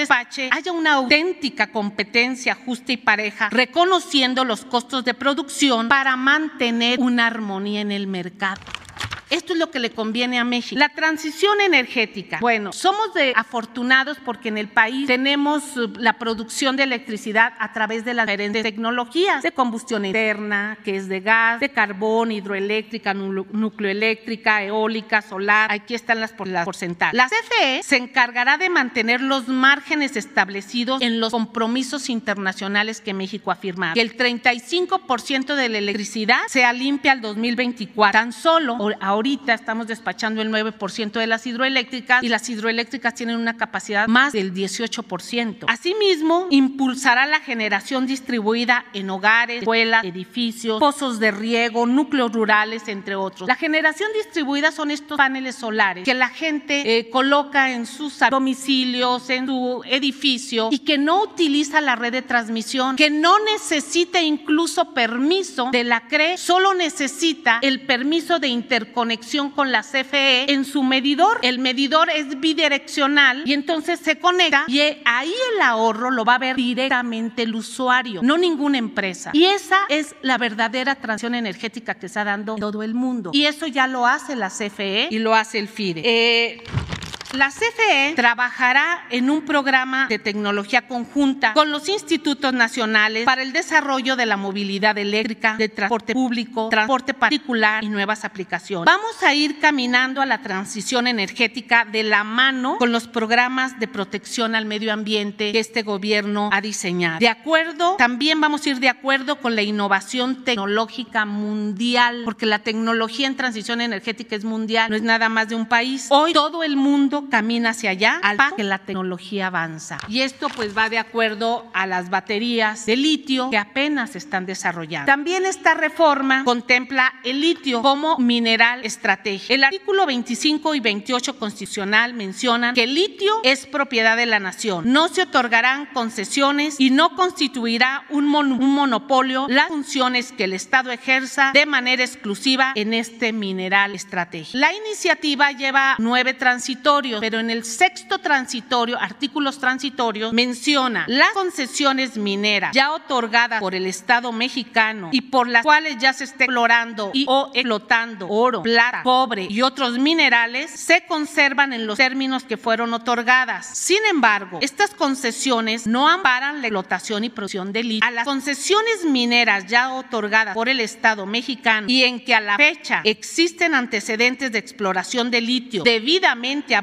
haya una auténtica competencia justa y pareja, reconociendo los costos de producción para mantener una armonía en el mercado. Esto es lo que le conviene a México. La transición energética. Bueno, somos de afortunados porque en el país tenemos uh, la producción de electricidad a través de las diferentes tecnologías de combustión interna, que es de gas, de carbón, hidroeléctrica, nucleoeléctrica, eólica, solar. Aquí están las, porcentajes. La CFE se encargará de mantener los márgenes establecidos en los compromisos internacionales que México ha firmado. Que el 35% de la electricidad sea limpia al 2024. Tan solo ahorita estamos despachando el 9% de las hidroeléctricas y las hidroeléctricas tienen una capacidad más del 18%. Asimismo, impulsará la generación distribuida en hogares, escuelas, edificios, pozos de riego, núcleos rurales, entre otros. La generación distribuida son estos paneles solares que la gente eh, coloca en sus domicilios, en su edificio y que no utiliza la red de transmisión, que no necesita incluso permiso de la CRE, solo necesita el permiso de interconexión con la CFE en su medidor. El medidor es bidireccional y entonces se conecta y ahí el ahorro lo va a ver directamente el usuario, no ninguna empresa. Y esa es la verdadera transición energética que está dando todo el mundo. Y eso ya lo hace la CFE y lo hace el FIDE. Eh, la CFE trabajará en un programa de tecnología conjunta con los institutos nacionales para el desarrollo de la movilidad eléctrica, de transporte público, transporte particular y nuevas aplicaciones. Vamos a ir caminando a la transición energética de la mano con los programas de protección al medio ambiente que este gobierno ha diseñado. De acuerdo, también vamos a ir de acuerdo con la innovación tecnológica mundial, porque la tecnología en transición energética es mundial, no es nada más de un país. Hoy todo el mundo camina hacia allá al que la tecnología avanza. Y esto pues va de acuerdo a las baterías de litio que apenas están desarrollando. También esta reforma contempla el litio como mineral estratégico. El artículo 25 y 28 constitucional mencionan que el litio es propiedad de la nación. No se otorgarán concesiones y no constituirá un, un monopolio las funciones que el Estado ejerza de manera exclusiva en este mineral estratégico. La iniciativa lleva nueve transitorios pero en el sexto transitorio, artículos transitorios, menciona las concesiones mineras ya otorgadas por el Estado mexicano y por las cuales ya se está explorando y o explotando oro, plata, cobre y otros minerales, se conservan en los términos que fueron otorgadas. Sin embargo, estas concesiones no amparan la explotación y producción de litio. A las concesiones mineras ya otorgadas por el Estado mexicano y en que a la fecha existen antecedentes de exploración de litio debidamente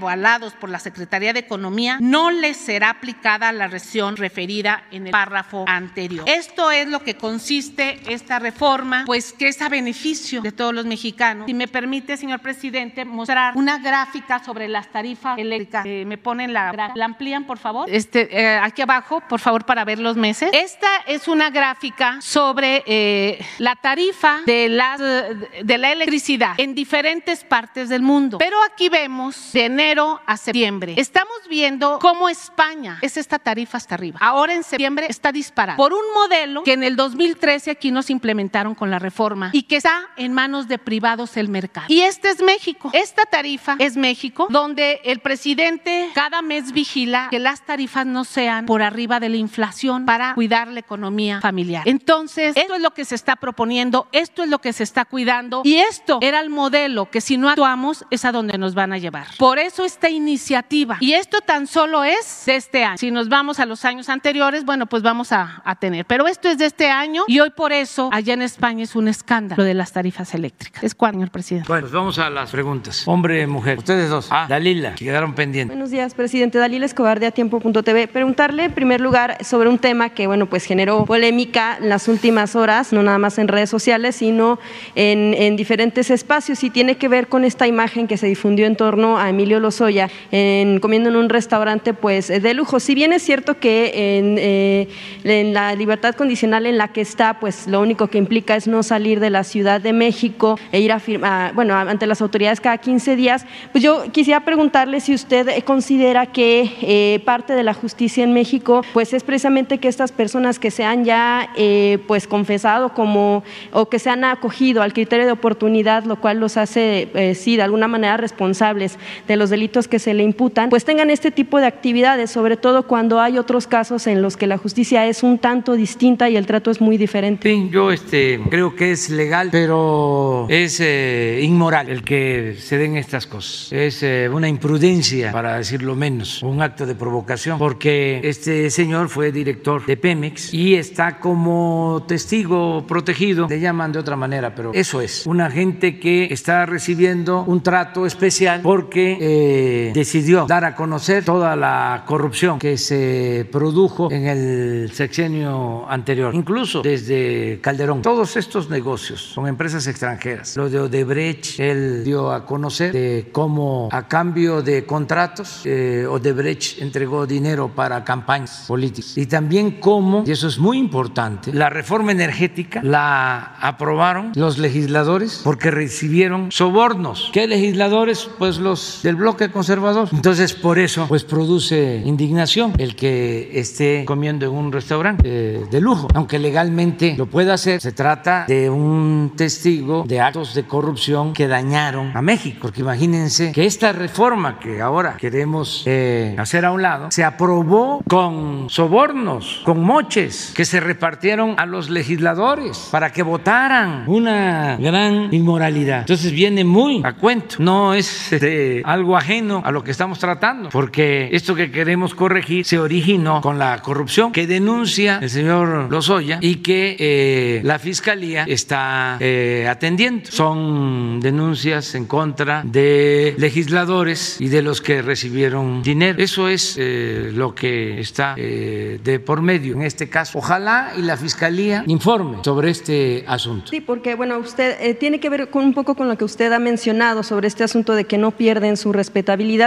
por la Secretaría de Economía, no les será aplicada la región referida en el párrafo anterior. Esto es lo que consiste esta reforma, pues que es a beneficio de todos los mexicanos. Si me permite, señor presidente, mostrar una gráfica sobre las tarifas eléctricas. Me ponen la, la amplían, por favor. Este, eh, aquí abajo, por favor, para ver los meses. Esta es una gráfica sobre eh, la tarifa de la, de la electricidad en diferentes partes del mundo. Pero aquí vemos de enero a septiembre. Estamos viendo cómo España es esta tarifa hasta arriba. Ahora en septiembre está disparada por un modelo que en el 2013 aquí nos implementaron con la reforma y que está en manos de privados el mercado. Y este es México. Esta tarifa es México, donde el presidente cada mes vigila que las tarifas no sean por arriba de la inflación para cuidar la economía familiar. Entonces, esto es lo que se está proponiendo, esto es lo que se está cuidando y esto era el modelo que si no actuamos es a donde nos van a llevar. Por eso es esta iniciativa. Y esto tan solo es de este año. Si nos vamos a los años anteriores, bueno, pues vamos a, tener. Pero esto es de este año y hoy por eso allá en España es un escándalo lo de las tarifas eléctricas. ¿Es cuándo, señor presidente? Bueno, pues vamos a las preguntas. Hombre, mujer. Ustedes dos. Ah, Dalila, que quedaron pendientes. Buenos días, presidente. Dalila Escobar de Atiempo.tv. Preguntarle en primer lugar sobre un tema que, bueno, pues generó polémica en las últimas horas, no nada más en redes sociales, sino en, en diferentes espacios y tiene que ver con esta imagen que se difundió en torno a Emilio Lozoya en, comiendo en un restaurante pues de lujo. Si bien es cierto que eh, en, la libertad condicional en la que está, pues lo único que implica es no salir de la Ciudad de México e ir a firmar, bueno, ante las autoridades cada 15 días, pues yo quisiera preguntarle si usted considera que eh, parte de la justicia en México pues es precisamente que estas personas que se han ya eh, pues confesado como o que se han acogido al criterio de oportunidad, lo cual los hace sí de alguna manera responsables de los delitos delitos que se le imputan, pues tengan este tipo de actividades, sobre todo cuando hay otros casos en los que la justicia es un tanto distinta y el trato es muy diferente. Sí, yo este, creo que es legal, pero es eh, inmoral el que se den estas cosas. Es eh, una imprudencia, para decirlo menos, un acto de provocación, porque este señor fue director de Pemex y está como testigo protegido, le llaman de otra manera, pero eso es, una gente que está recibiendo un trato especial porque eh, decidió dar a conocer toda la corrupción que se produjo en el sexenio anterior, incluso desde Calderón. Todos estos negocios con empresas extranjeras, lo de Odebrecht, él dio a conocer de cómo a cambio de contratos eh, Odebrecht entregó dinero para campañas políticas y también cómo, y eso es muy importante, la reforma energética la aprobaron los legisladores porque recibieron sobornos. ¿Qué legisladores? Pues los del bloque conservador. Entonces, por eso, pues produce indignación el que esté comiendo en un restaurante eh, de lujo, aunque legalmente lo pueda hacer. Se trata de un testigo de actos de corrupción que dañaron a México, porque imagínense que esta reforma que ahora queremos eh, hacer a un lado se aprobó con sobornos, con moches que se repartieron a los legisladores para que votaran. Una gran inmoralidad. Entonces viene muy a cuento. No es este, algo ajeno a lo que estamos tratando, porque esto que queremos corregir se originó con la corrupción que denuncia el señor Lozoya y que eh, la fiscalía está eh, atendiendo. Son denuncias en contra de legisladores y de los que recibieron dinero. Eso es eh, lo que está de por medio en este caso. Ojalá y la fiscalía informe sobre este asunto. Sí, porque bueno, usted tiene que ver con un poco con lo que usted ha mencionado sobre este asunto de que no pierden su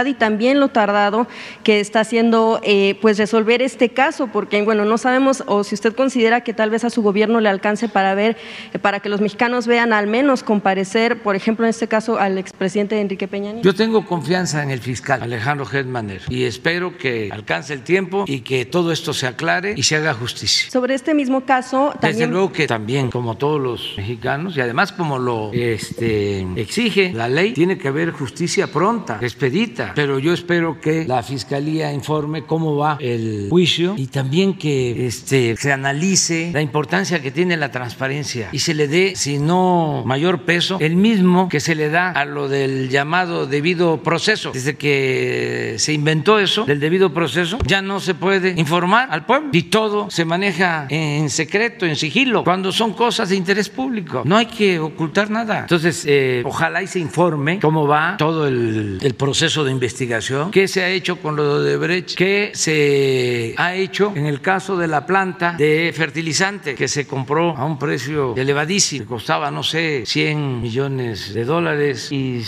y también lo tardado que está haciendo pues resolver este caso, porque bueno, no sabemos o si usted considera que tal vez a su gobierno le alcance para ver, eh, para que los mexicanos vean al menos comparecer, por ejemplo, en este caso al expresidente Enrique Peña Nieto. Yo tengo confianza en el fiscal Alejandro Germaner y espero que alcance el tiempo y que todo esto se aclare y se haga justicia. Sobre este mismo caso, también... Desde luego que también, como todos los mexicanos, y además como lo este, exige la ley, tiene que haber justicia pronta, expedita, pero yo espero que la fiscalía informe cómo va el juicio y también que este, se analice la importancia que tiene la transparencia y se le dé, si no mayor peso, el mismo que se le da a lo del llamado debido proceso. Desde que se inventó eso, del debido proceso, ya no se puede informar al pueblo y todo se maneja en secreto, en sigilo, cuando son cosas de interés público. No hay que ocultar nada. Entonces, eh, ojalá y se informe cómo va todo el, el proceso de investigación, qué se ha hecho con lo de Brecht, qué se ha hecho en el caso de la planta de fertilizante que se compró a un precio elevadísimo, costaba, no sé, 100 millones de dólares y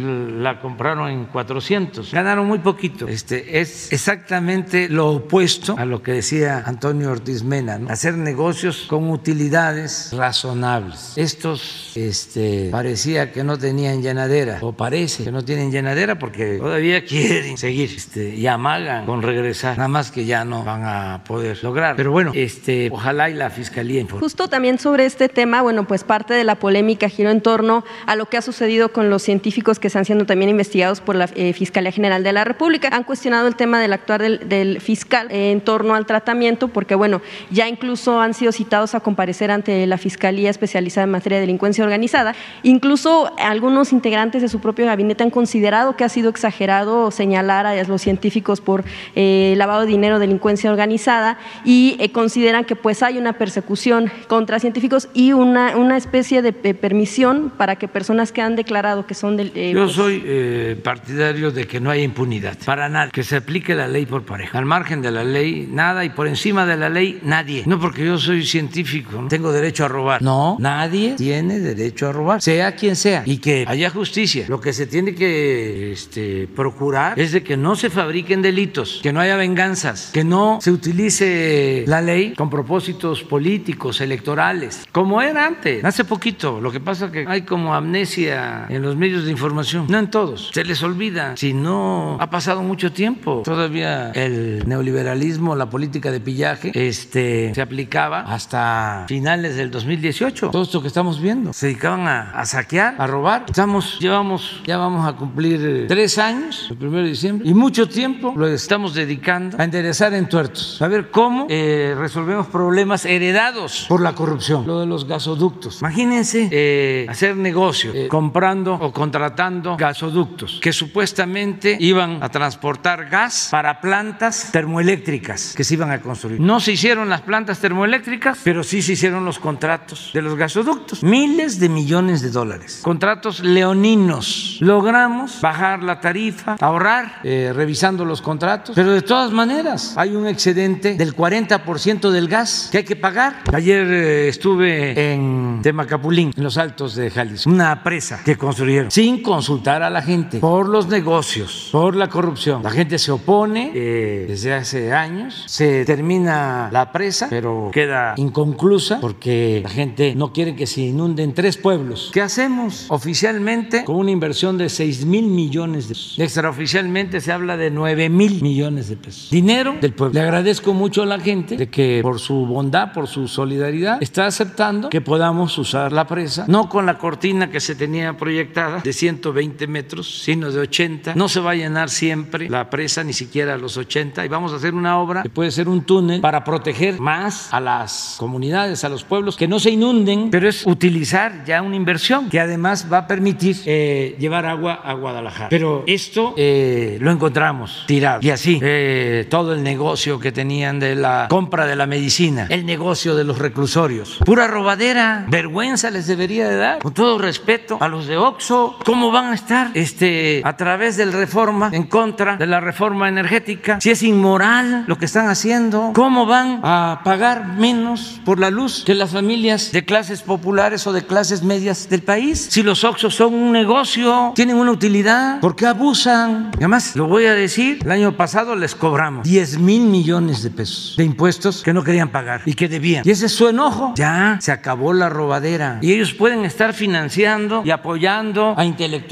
la compraron en 400. Ganaron muy poquito. Este, es exactamente lo opuesto a lo que decía Antonio Ortiz Mena, hacer negocios con utilidades razonables. Estos este, parecía que no tenían llenadera, o parece que no tienen llenadera porque todavía quieren seguir este, y amagan con regresar, nada más que ya no van a poder lograr. Pero bueno, este, ojalá y la Fiscalía informe. Justo también sobre este tema, bueno, pues parte de la polémica giró en torno a lo que ha sucedido con los científicos que están siendo también investigados por la eh, Fiscalía General de la República. Han cuestionado el tema del actuar del, fiscal en torno al tratamiento, porque bueno, ya incluso han sido citados a comparecer ante la Fiscalía especializada en materia de delincuencia organizada. Incluso algunos integrantes de su propio gabinete han considerado que ha sido exagerado señalar a los científicos por eh, lavado de dinero, delincuencia organizada y eh, consideran que pues hay una persecución contra científicos y una, una especie de permisión para que personas que han declarado que son del, yo soy eh, partidario de que no haya impunidad para nada, que se aplique la ley por pareja. Al margen de la ley, nada, y por encima de la ley, nadie. No porque yo soy científico, no tengo derecho a robar. No, nadie tiene derecho a robar, sea quien sea, y que haya justicia. Lo que se tiene que este, procurar es de que no se fabriquen delitos, que no haya venganzas, que no se utilice la ley con propósitos políticos, electorales, como era antes, hace poquito. Lo que pasa es que hay como amnesia en los medios de información información, no en todos, se les olvida, si no ha pasado mucho tiempo, todavía el neoliberalismo, la política de pillaje, este, se aplicaba hasta finales del 2018, todo esto que estamos viendo, se dedicaban a, a saquear, a robar, estamos, llevamos, ya vamos a cumplir tres años, el primero de diciembre, y mucho tiempo lo estamos dedicando a enderezar entuertos, a ver cómo eh, resolvemos problemas heredados por la corrupción, lo de los gasoductos. Imagínense eh, hacer negocio eh, comprando o contratando gasoductos que supuestamente iban a transportar gas para plantas termoeléctricas que se iban a construir. No se hicieron las plantas termoeléctricas, pero sí se hicieron los contratos de los gasoductos. Miles de millones de dólares. Contratos leoninos. Logramos bajar la tarifa, ahorrar, eh, revisando los contratos, pero de todas maneras hay un excedente del 40% del gas que hay que pagar. Ayer eh, estuve en Temacapulín, en los altos de Jalisco, una presa que construyeron sin consultar a la gente por los negocios, por la corrupción. La gente se opone eh, desde hace años, se termina la presa, pero queda inconclusa porque la gente no quiere que se inunden tres pueblos. ¿Qué hacemos? Oficialmente con una inversión de 6 mil millones de pesos. Extraoficialmente se habla de 9 mil millones de pesos. Dinero del pueblo. Le agradezco mucho a la gente de que por su bondad, por su solidaridad, está aceptando que podamos usar la presa, no con la cortina que se tenía proyectada de 120 metros, sino de 80. No se va a llenar siempre la presa, ni siquiera los 80, y vamos a hacer una obra que puede ser un túnel para proteger más a las comunidades, a los pueblos, que no se inunden, pero es utilizar ya una inversión que además va a permitir eh, llevar agua a Guadalajara. Pero esto eh, lo encontramos tirado. Y así, eh, todo el negocio que tenían de la compra de la medicina, el negocio de los reclusorios. Pura robadera, vergüenza les debería de dar, con todo respeto a los de Oxo. ¿Cómo van a estar este, a través del reforma en contra de la reforma energética? Si es inmoral lo que están haciendo, ¿cómo van a pagar menos por la luz que las familias de clases populares o de clases medias del país? Si los Oxos son un negocio, tienen una utilidad, ¿por qué abusan? Además, lo voy a decir, el año pasado les cobramos 10 mil millones de pesos de impuestos que no querían pagar y que debían. Y ese es su enojo. Ya se acabó la robadera. Y ellos pueden estar financiando y apoyando a intelectuales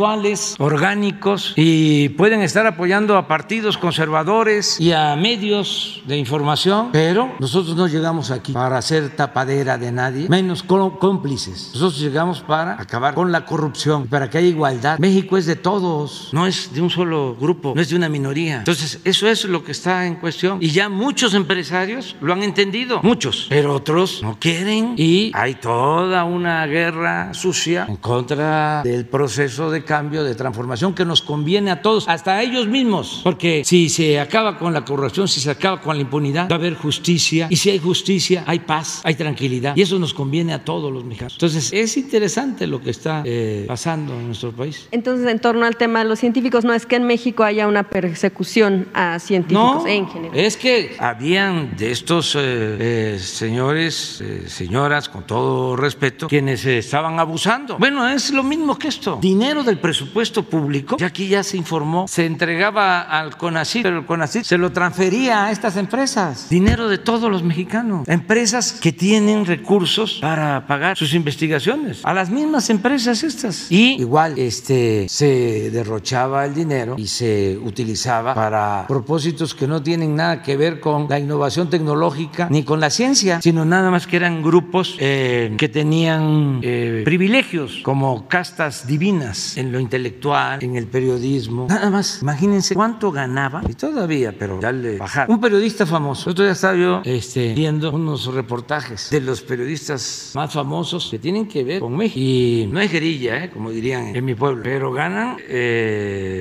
orgánicos y pueden estar apoyando a partidos conservadores y a medios de información, pero nosotros no llegamos aquí para hacer tapadera de nadie, menos cómplices. Nosotros llegamos para acabar con la corrupción, para que haya igualdad. México es de todos, no es de un solo grupo, no es de una minoría. Entonces, eso es lo que está en cuestión. Y ya muchos empresarios lo han entendido, muchos, pero otros no quieren y hay toda una guerra sucia en contra del proceso de cambio, de transformación que nos conviene a todos, hasta a ellos mismos, porque si se acaba con la corrupción, si se acaba con la impunidad, va a haber justicia y si hay justicia, hay paz, hay tranquilidad y eso nos conviene a todos los mexicanos. Entonces, es interesante lo que está eh, pasando en nuestro país. Entonces, en torno al tema de los científicos, no es que en México haya una persecución a científicos no, en general. Es que habían de estos eh, eh, señores, señoras, con todo respeto, quienes estaban abusando. Bueno, es lo mismo que esto. Dinero del presupuesto público, ya aquí ya se informó, se entregaba al CONACYT, pero el CONACYT se lo transfería a estas empresas. Dinero de todos los mexicanos. Empresas que tienen recursos para pagar sus investigaciones. A las mismas empresas estas. Y igual este, se derrochaba el dinero y se utilizaba para propósitos que no tienen nada que ver con la innovación tecnológica ni con la ciencia, sino nada más que eran grupos eh, que tenían eh, privilegios como castas divinas en lo intelectual, en el periodismo. Nada más, imagínense cuánto ganaba, y todavía, pero ya le bajaron. Un periodista famoso, otro día estaba yo este, viendo unos reportajes de los periodistas más famosos que tienen que ver con México. Y no es guerrilla, eh, como dirían en mi pueblo, pero ganan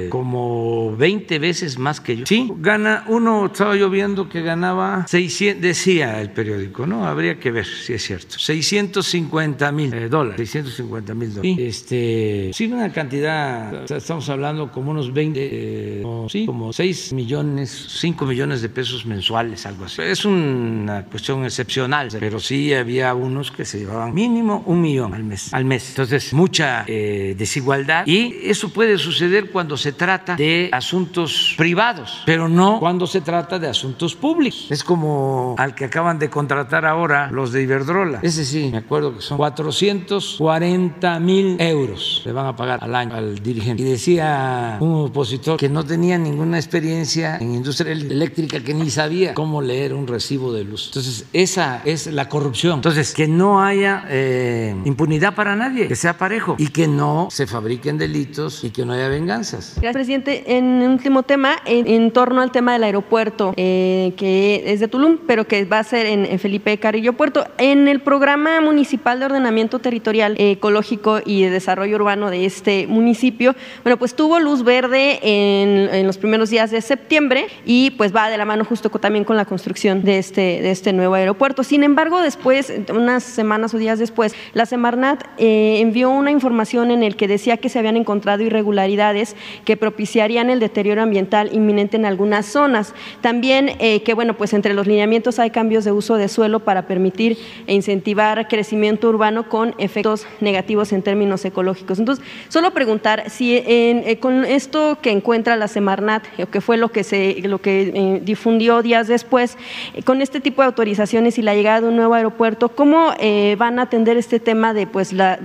como 20 veces más que yo. Sí, gana uno, estaba yo viendo que ganaba 600, decía el periódico, ¿no? Habría que ver si es cierto. 650 mil eh, dólares. 650 mil dólares. Este, sí, una cantidad, estamos hablando como unos 20, eh, como 6 millones, 5 millones de pesos mensuales, algo así. Es una cuestión excepcional, pero sí había unos que se llevaban mínimo un millón al mes. Al mes. Entonces, mucha eh, desigualdad y eso puede suceder cuando se trata de asuntos privados, pero no cuando se trata de asuntos públicos. Es como al que acaban de contratar ahora los de Iberdrola. Ese sí, me acuerdo que son 440 mil euros le van a pagar al año año al dirigente. Y decía un opositor que no tenía ninguna experiencia en industria eléctrica, que ni sabía cómo leer un recibo de luz. Entonces, esa es la corrupción. Entonces, que no haya eh, impunidad para nadie, que sea parejo y que no se fabriquen delitos y que no haya venganzas. Gracias, presidente. En último tema, en, torno al tema del aeropuerto, eh, que es de Tulum, pero que va a ser en, Felipe Carrillo Puerto. En el programa municipal de ordenamiento territorial, ecológico y de desarrollo urbano de este municipio, bueno, pues tuvo luz verde en, los primeros días de septiembre y pues va de la mano justo también con la construcción de este, de este nuevo aeropuerto. Sin embargo, después, unas semanas o días después, la Semarnat eh, envió una información en el que decía que se habían encontrado irregularidades que propiciarían el deterioro ambiental inminente en algunas zonas. También eh, que, bueno, pues entre los lineamientos hay cambios de uso de suelo para permitir e incentivar crecimiento urbano con efectos negativos en términos ecológicos. Entonces, solo preguntar si eh, con esto que encuentra la Semarnat, o que fue lo que, se, lo que difundió días después, con este tipo de autorizaciones y la llegada de un nuevo aeropuerto, ¿cómo van a atender este tema de pues las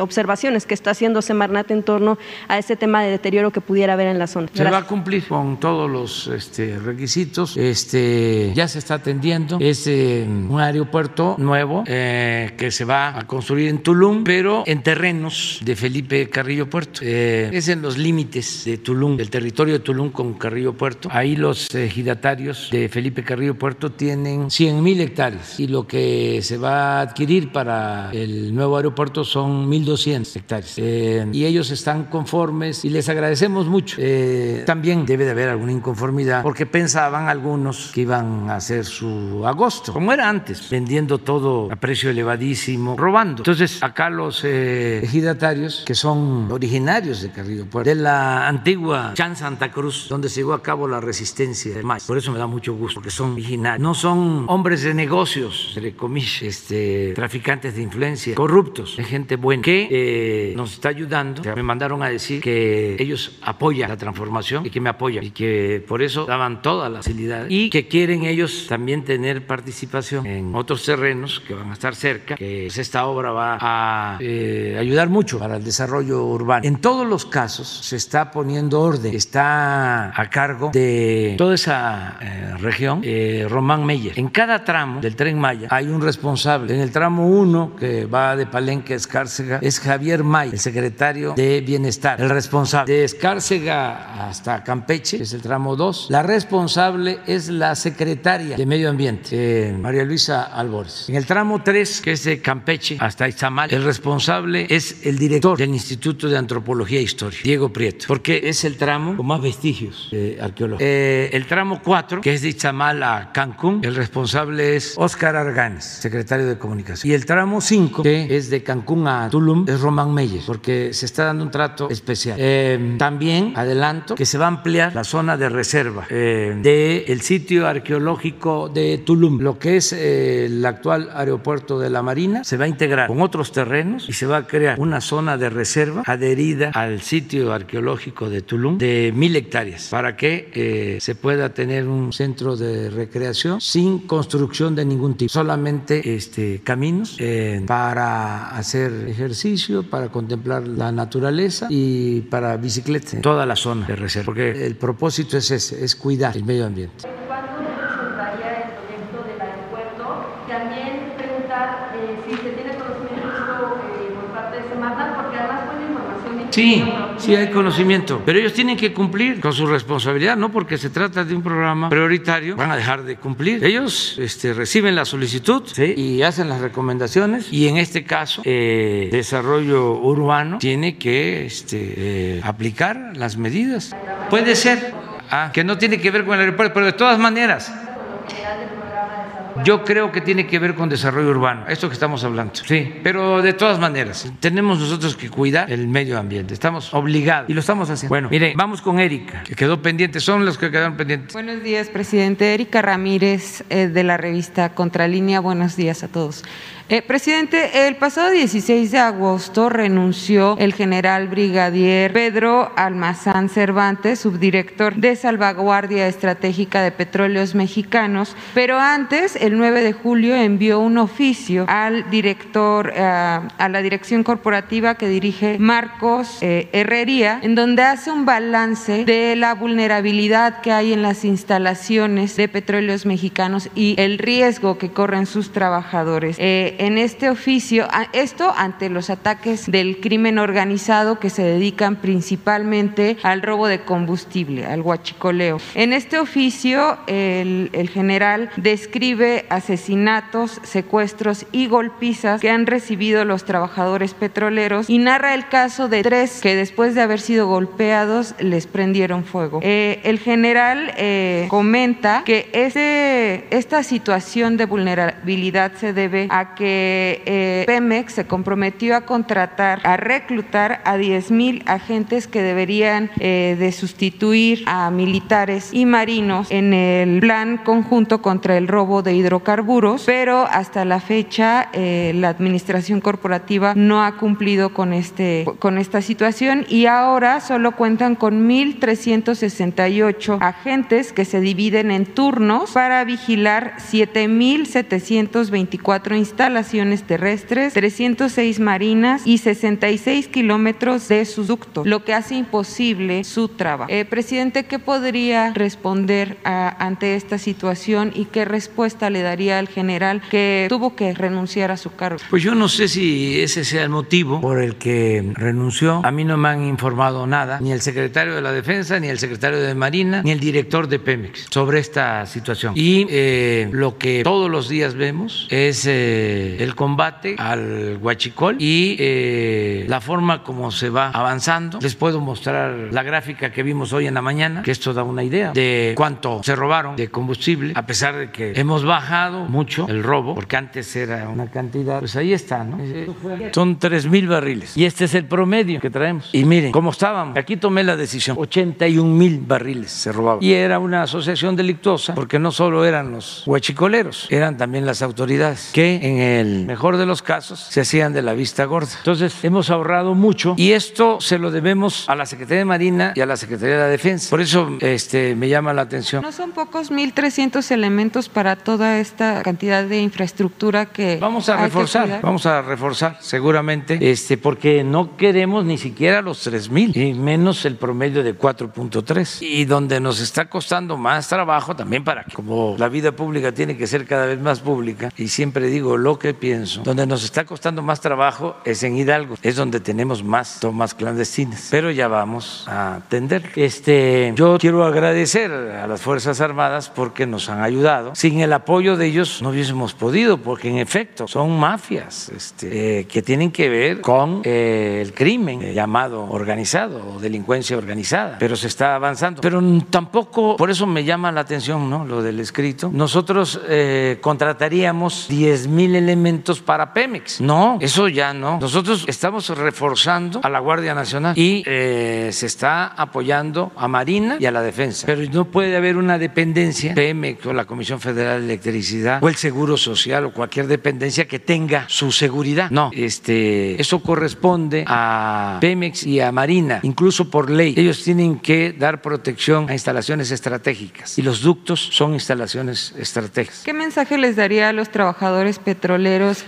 observaciones que está haciendo Semarnat en torno a este tema de deterioro que pudiera haber en la zona? Se va a cumplir con todos los este, requisitos. Este, ya se está atendiendo. Es eh, un aeropuerto nuevo eh, que se va a construir en Tulum, pero en terrenos de Felipe Carrillo Puerto. Eh, es en los límites de Tulum, del territorio de Tulum con Carrillo Puerto. Ahí los ejidatarios de Felipe Carrillo Puerto tienen 100 mil hectáreas y lo que se va a adquirir para el nuevo aeropuerto son 1.200 hectáreas. y ellos están conformes y les agradecemos mucho. también debe de haber alguna inconformidad porque pensaban algunos que iban a hacer su agosto, como era antes, vendiendo todo a precio elevadísimo, robando. Entonces, acá los eh, ejidatarios, que son originarios de Carrillo Puerto, de la antigua Chan Santa Cruz, donde se llevó a cabo la resistencia de mayo. Por eso me da mucho gusto, porque son originarios. No son hombres de negocios, entre comillas, este, traficantes de influencia, corruptos, es gente buena, que eh, nos está ayudando. Me mandaron a decir que ellos apoyan la transformación y que me apoyan y que por eso daban toda la facilidad y que quieren ellos también tener participación en otros terrenos que van a estar cerca, que pues, esta obra va a eh, ayudar mucho para el desarrollo urbano. En todos los casos se está poniendo orden, está a cargo de toda esa eh, región eh, Román Meyer. En cada tramo del tren Maya hay un responsable. En el tramo 1 que va de Palenque a Escárcega es Javier May, el secretario de Bienestar, el responsable. De Escárcega hasta Campeche es el tramo 2. La responsable es la secretaria de Medio Ambiente, María Luisa Albores. En el tramo 3, que es de Campeche hasta Izamal, el responsable es el director del Instituto de Antropología e Historia, Diego Prieto, porque es el tramo con más vestigios arqueológicos. Eh, el tramo 4, que es de Izamal a Cancún, el responsable es Óscar Arganes, secretario de Comunicación. Y el tramo 5, que es de Cancún a Tulum, es Román Meyer, porque se está dando un trato especial. Eh, también adelanto que se va a ampliar la zona de reserva eh, del sitio arqueológico de Tulum, lo que es el actual aeropuerto de la Marina, se va a integrar con otros terrenos y se va a crear una zona de reserva adherida al sitio arqueológico de Tulum de mil hectáreas para que se pueda tener un centro de recreación sin construcción de ningún tipo, solamente este, caminos eh, para hacer ejercicio, para contemplar la naturaleza y para bicicleta toda la zona de reserva, porque el propósito es ese, es cuidar el medio ambiente. Sí, sí hay conocimiento, pero ellos tienen que cumplir con su responsabilidad, no porque se trata de un programa prioritario, van a dejar de cumplir. Ellos este, reciben la solicitud y hacen las recomendaciones y en este caso eh, desarrollo urbano tiene que este, eh, aplicar las medidas. Puede ser ah, que no tiene que ver con el aeropuerto, pero de todas maneras yo creo que tiene que ver con desarrollo urbano, esto que estamos hablando. Sí, pero de todas maneras, tenemos nosotros que cuidar el medio ambiente. Estamos obligados y lo estamos haciendo. Bueno, mire, vamos con Erika, que quedó pendiente, son los que quedaron pendientes. Buenos días, presidente. Erika Ramírez, eh, de la revista Contralínea. Buenos días a todos. Eh, presidente, el pasado 16 de agosto renunció el general brigadier Pedro Almazán Cervantes, subdirector de salvaguardia estratégica de petróleos mexicanos, pero antes el 9 de julio, envió un oficio al director, eh, a la dirección corporativa que dirige Marcos eh, Herrería, en donde hace un balance de la vulnerabilidad que hay en las instalaciones de petróleos mexicanos y el riesgo que corren sus trabajadores. Eh, en este oficio, esto ante los ataques del crimen organizado que se dedican principalmente al robo de combustible, al huachicoleo. En este oficio, el, general describe asesinatos, secuestros y golpizas que han recibido los trabajadores petroleros y narra el caso de tres que después de haber sido golpeados les prendieron fuego. Eh, el general eh, comenta que ese, esta situación de vulnerabilidad se debe a que eh, Pemex se comprometió a contratar, a reclutar a 10 mil agentes que deberían de sustituir a militares y marinos en el plan conjunto contra el robo de hidrocarburos, pero hasta la fecha la administración corporativa no ha cumplido con, este, con esta situación y ahora solo cuentan con 1.368 agentes que se dividen en turnos para vigilar 7.724 instalaciones terrestres, 306 marinas y 66 kilómetros de ductos, lo que hace imposible su trabajo. Eh, presidente, ¿qué podría responder ante esta situación y qué respuesta le daría al general que tuvo que renunciar a su cargo? Pues yo no sé si ese sea el motivo por el que renunció. A mí no me han informado nada, ni el secretario de la Defensa, ni el secretario de Marina, ni el director de Pemex sobre esta situación. Y eh, lo que todos los días vemos es eh, el combate al huachicol y eh, la forma como se va avanzando. Les puedo mostrar la gráfica que vimos hoy en la mañana, que esto da una idea de cuánto se robaron de combustible, a pesar de que hemos bajado mucho el robo, porque antes era una cantidad, pues ahí está, ¿no? Son 3 mil barriles. Y este es el promedio que traemos. Y miren cómo estábamos. Aquí tomé la decisión. 81 mil barriles se robaban. Y era una asociación delictuosa porque no solo eran los huachicoleros, eran también las autoridades que en el mejor de los casos se hacían de la vista gorda. Entonces hemos ahorrado mucho y esto se lo debemos a la Secretaría de Marina y a la Secretaría de la Defensa. Por eso este, me llama la atención. No son pocos 1.300 elementos para toda esta cantidad de infraestructura que... Vamos a reforzar, vamos a reforzar seguramente, este, porque no queremos ni siquiera los 3 mil y menos el promedio de 4.3. Y donde nos está costando más trabajo también para que, como la vida pública tiene que ser cada vez más pública, y siempre digo lo que pienso, donde nos está costando más trabajo es en Hidalgo, es donde tenemos más tomas clandestinas, pero ya vamos a atender. Este, yo quiero agradecer a las Fuerzas Armadas porque nos han ayudado. Sin el apoyo de ellos no hubiésemos podido, porque en efecto son mafias este, eh, que tienen que ver con eh, el crimen eh, llamado organizado o delincuencia organizada, pero se está avanzando. Pero tampoco, por eso me llama la atención ¿no? lo del escrito, nosotros contrataríamos 10 mil elementos para Pemex. No, eso ya no. Nosotros estamos reforzando a la Guardia Nacional y se está apoyando a Marina y a la Defensa, pero no puede haber una dependencia, Pemex o la Comisión Federal de Electricidad o el Seguro Social o cualquier dependencia que tenga su seguridad. No, este, eso corresponde a Pemex y a Marina, incluso por ley. Ellos tienen que dar protección a instalaciones estratégicas y los ductos son instalaciones estratégicas. ¿Qué mensaje les daría a los trabajadores petroleros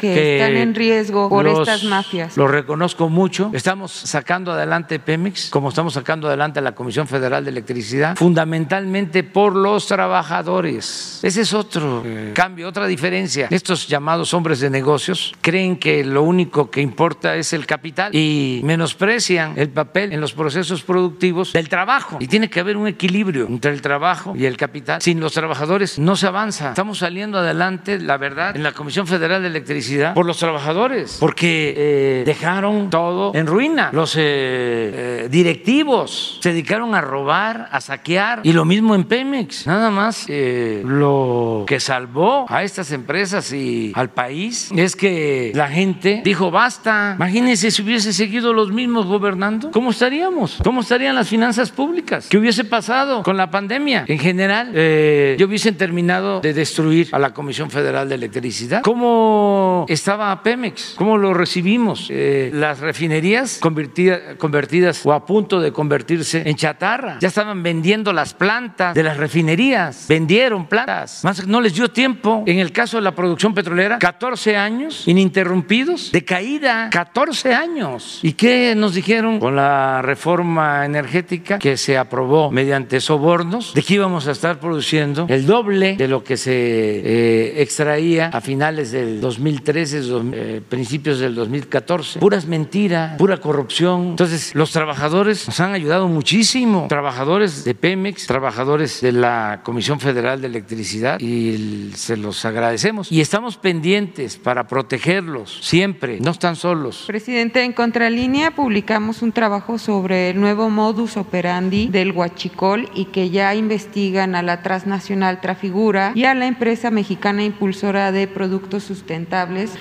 que, están en riesgo por estas mafias? Lo reconozco mucho. Estamos sacando adelante Pemex, como estamos sacando adelante la Comisión Federal de Electricidad, fundamentalmente por los trabajadores. Ese es otro eh, cambio, otra diferencia. Estos llamados hombres de negocios creen que lo único que importa es el capital y menosprecian el papel en los procesos productivos del trabajo. Y tiene que haber un equilibrio entre el trabajo y el capital. Sin los trabajadores no se avanza. Estamos saliendo adelante, la verdad, en la Comisión Federal de Electricidad por los trabajadores, porque eh, dejaron todo en ruina. Los eh, eh, directivos se dedicaron a robar, a saquear, y lo mismo en Pemex. Nada más lo que salvó a estas empresas y al país es que la gente dijo basta. Imagínense si hubiese seguido los mismos gobernando, ¿cómo estaríamos? ¿Cómo estarían las finanzas públicas? ¿Qué hubiese pasado con la pandemia? En general, yo hubiesen terminado de destruir a la Comisión Federal de Electricidad. ¿Cómo estaba Pemex? ¿Cómo lo recibimos? Eh, las refinerías convertidas o a punto de convertirse en chatarra. Ya estaban vendiendo las plantas de las refinerías. Vendieron plantas. Más no les dio tiempo, en el caso de la producción petrolera, 14 años ininterrumpidos de caída, 14 años. ¿Y qué nos dijeron con la reforma energética que se aprobó mediante sobornos? De que íbamos a estar produciendo el doble de lo que se eh, extraía a finales del 2013, eh, principios del 2014. Puras mentiras, pura corrupción. Entonces, los trabajadores nos han ayudado muchísimo. Trabajadores de Pemex, trabajadores de la Comisión Federal de Electricidad y se los agradecemos. Y estamos pendientes para protegerlos siempre, no están solos. Presidente, en Contralínea publicamos un trabajo sobre el nuevo modus operandi del huachicol y que ya investigan a la transnacional Trafigura y a la empresa mexicana impulsora de productos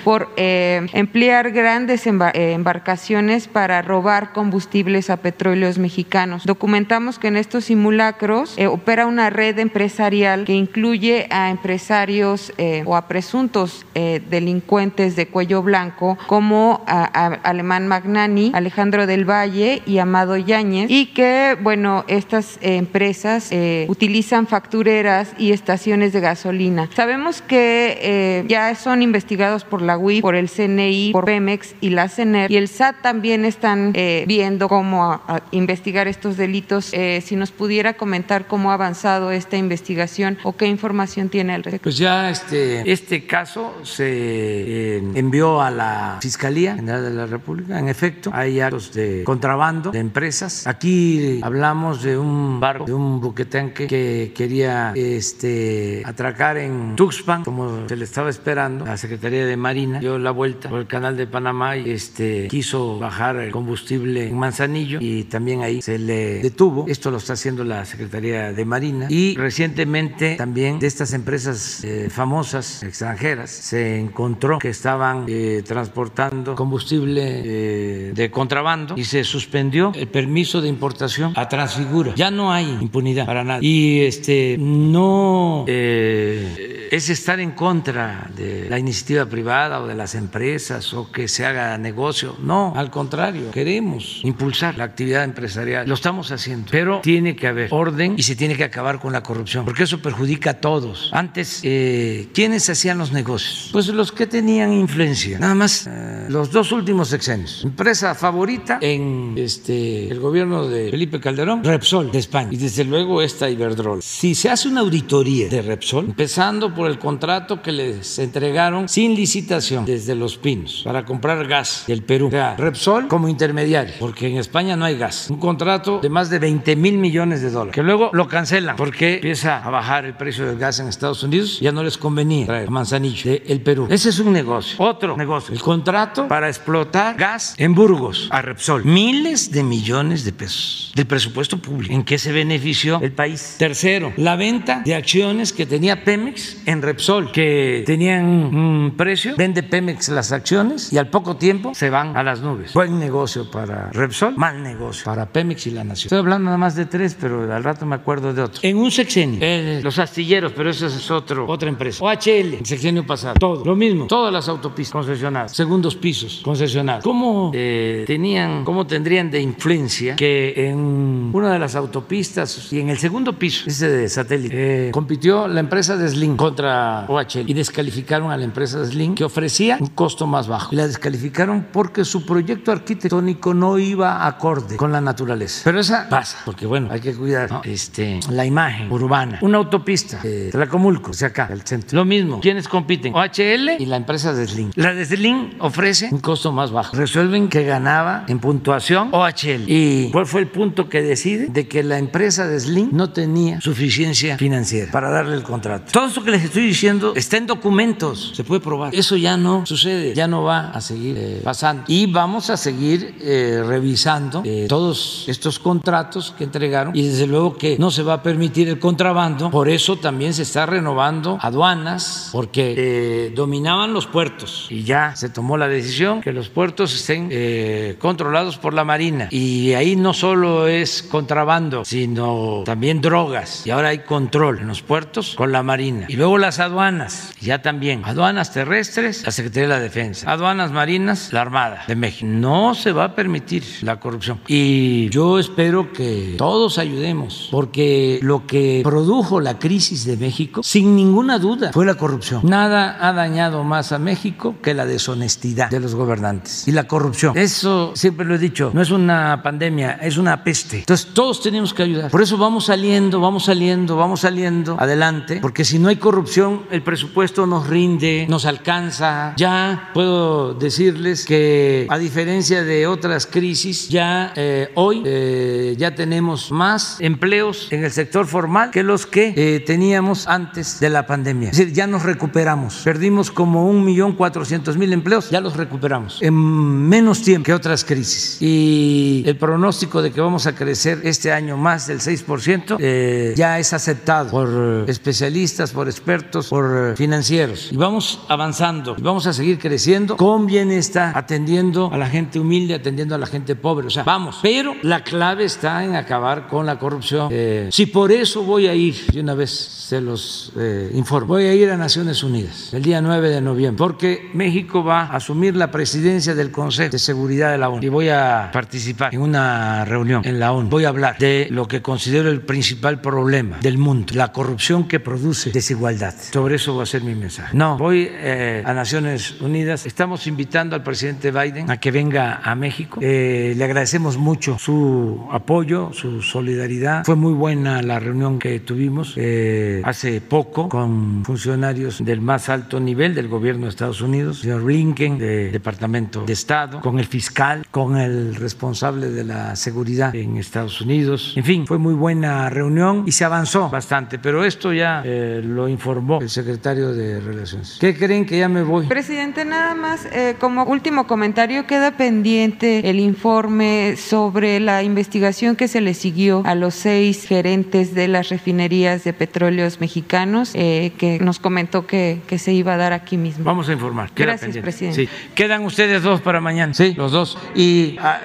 por eh, emplear grandes eh, embarcaciones para robar combustibles a petróleos mexicanos. Documentamos que en estos simulacros eh, opera una red empresarial que incluye a empresarios o a presuntos delincuentes de cuello blanco como a, Alemán Magnani, Alejandro del Valle y Amado Yáñez y que, bueno, estas empresas utilizan factureras y estaciones de gasolina. Sabemos que ya son investigados por la UIF, por el CNI, por Pemex y la CENER y el SAT también están eh, viendo cómo investigar estos delitos. Eh, si nos pudiera comentar cómo ha avanzado esta investigación o qué información tiene al respecto. Pues ya este, este caso se envió a la Fiscalía General de la República. En efecto, hay actos de contrabando de empresas. Aquí hablamos de un barco, de un buquetanque que quería este, atracar en Tuxpan, como se le estaba esperando. Secretaría de Marina dio la vuelta por el canal de Panamá y este, quiso bajar el combustible en Manzanillo y también ahí se le detuvo. Esto lo está haciendo la Secretaría de Marina. Y recientemente también de estas empresas eh, famosas extranjeras se encontró que estaban eh, transportando combustible eh, de contrabando y se suspendió el permiso de importación a Transfigura. Ya no hay impunidad para nada. Y este no es estar en contra de la iniciativa privada o de las empresas o que se haga negocio. No, al contrario, queremos impulsar la actividad empresarial. Lo estamos haciendo, pero tiene que haber orden y se tiene que acabar con la corrupción, porque eso perjudica a todos. Antes, eh, ¿quiénes hacían los negocios? Pues los que tenían influencia. Nada más eh, los dos últimos sexenios. Empresa favorita en este, el gobierno de Felipe Calderón, Repsol de España. Y desde luego esta Iberdrola. Si se hace una auditoría de Repsol, empezando por el contrato que les entregaron sin licitación desde Los Pinos para comprar gas del Perú. Repsol como intermediario, porque en España no hay gas. Un contrato de más de 20 mil millones de dólares, que luego lo cancelan porque empieza a bajar el precio del gas en Estados Unidos, ya no les convenía traer Manzanillo del Perú. Ese es un negocio. Otro negocio, el contrato para explotar gas en Burgos a Repsol. Miles de millones de pesos del presupuesto público. ¿En qué se benefició el país? Tercero, la venta de acciones que tenía Pemex en Repsol, que tenían un precio, vende Pemex las acciones y al poco tiempo se van a las nubes. Buen negocio para Repsol, mal negocio para Pemex y la nación. Estoy hablando nada más de tres, pero al rato me acuerdo de otro. En un sexenio, eh, los astilleros, pero eso es otro, otra empresa. OHL, el sexenio pasado, todo, lo mismo, todas las autopistas concesionadas, segundos pisos concesionados. ¿Cómo eh, tenían, cómo tendrían de influencia que en una de las autopistas y en el segundo piso, ese de satélite, eh, compitió la empresa de Sling contra OHL y descalificaron a la empresa de Sling que ofrecía un costo más bajo. La descalificaron porque su proyecto arquitectónico no iba acorde con la naturaleza. Pero esa pasa, porque bueno, hay que cuidar este, la imagen urbana. Una autopista, de Tlacomulco, o sea acá, el centro. Lo mismo, ¿quiénes compiten? OHL y la empresa de Sling. La de Sling ofrece un costo más bajo. Resuelven que ganaba en puntuación OHL. ¿Y cuál fue el punto que decide? De que la empresa de Sling no tenía suficiencia financiera para darle el contrato. Todo esto que les estoy diciendo está en documentos, se puede probar. Eso ya no sucede, ya no va a seguir eh, pasando. Y vamos a seguir eh, revisando eh, todos estos contratos que entregaron y desde luego que no se va a permitir el contrabando. Por eso también se está renovando aduanas porque dominaban los puertos y ya se tomó la decisión que los puertos estén controlados por la Marina. Y ahí no solo es contrabando, sino también drogas. Y ahora hay control en los puertos con la Marina. Y Luego las aduanas, ya también. Aduanas terrestres, la Secretaría de la Defensa. Aduanas marinas, la Armada de México. No se va a permitir la corrupción. Y yo espero que todos ayudemos, porque lo que produjo la crisis de México, sin ninguna duda, fue la corrupción. Nada ha dañado más a México que la deshonestidad de los gobernantes y la corrupción. Eso siempre lo he dicho, no es una pandemia, es una peste. Entonces todos tenemos que ayudar. Por eso vamos saliendo, vamos saliendo, vamos saliendo adelante, porque si no hay corrupción, el presupuesto nos rinde, nos alcanza. Ya puedo decirles que a diferencia de otras crisis, ya eh, hoy eh, ya tenemos más empleos en el sector formal que los que eh, teníamos antes de la pandemia. Es decir, ya nos recuperamos. Perdimos como un millón cuatrocientos mil empleos, ya los recuperamos en menos tiempo que otras crisis. Y el pronóstico de que vamos a crecer este año más del 6% eh, ya es aceptado por especialistas, por expertos, por financieros. Y vamos avanzando, vamos a seguir creciendo con bienestar, atendiendo a la gente humilde, atendiendo a la gente pobre. O sea, vamos. Pero la clave está en acabar con la corrupción. Eh, si por eso voy a ir, de una vez se los eh, informo, voy a ir a Naciones Unidas el día 9 de noviembre, porque México va a asumir la presidencia del Consejo de Seguridad de la ONU y voy a participar en una reunión en la ONU. Voy a hablar de lo que considero el principal problema del mundo, la corrupción que produce desigualdad. Sobre eso va a ser mi mensaje. No, voy eh, a Naciones Unidas. Estamos invitando al presidente Biden a que venga a México. Eh, le agradecemos mucho su apoyo, su solidaridad. Fue muy buena la reunión que tuvimos eh, hace poco con funcionarios del más alto nivel del gobierno de Estados Unidos, señor Blinken, del Departamento de Estado, con el fiscal, con el responsable de la seguridad en Estados Unidos. En fin, fue muy buena reunión y se avanzó bastante, pero esto ya eh, lo informó el secretario de Relaciones. ¿Qué creen que ya me voy? Presidente, nada más eh, como último comentario, queda pendiente el informe sobre la investigación que se le siguió a los seis gerentes de las refinerías de petróleos mexicanos, eh, que nos comentó que, que, se iba a dar aquí mismo. Vamos a informar. Queda Gracias, pendiente. presidente. Sí. Quedan ustedes dos para mañana. Sí, los dos. Y ah,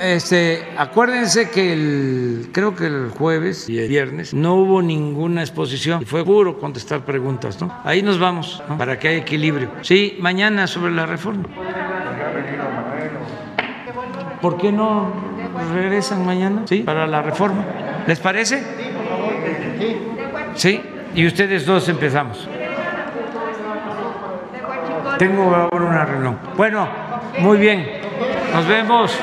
este, acuérdense que el, creo que el jueves y el viernes no hubo ninguna exposición. Fue puro contestar preguntas, ¿no? Ahí nos vamos, ¿no? para que haya equilibrio. Sí, mañana sobre la reforma. ¿Por qué no regresan mañana? Sí, para la reforma. ¿Les parece? Sí, y ustedes dos empezamos. Tengo ahora una reunión. Bueno, muy bien. Nos vemos.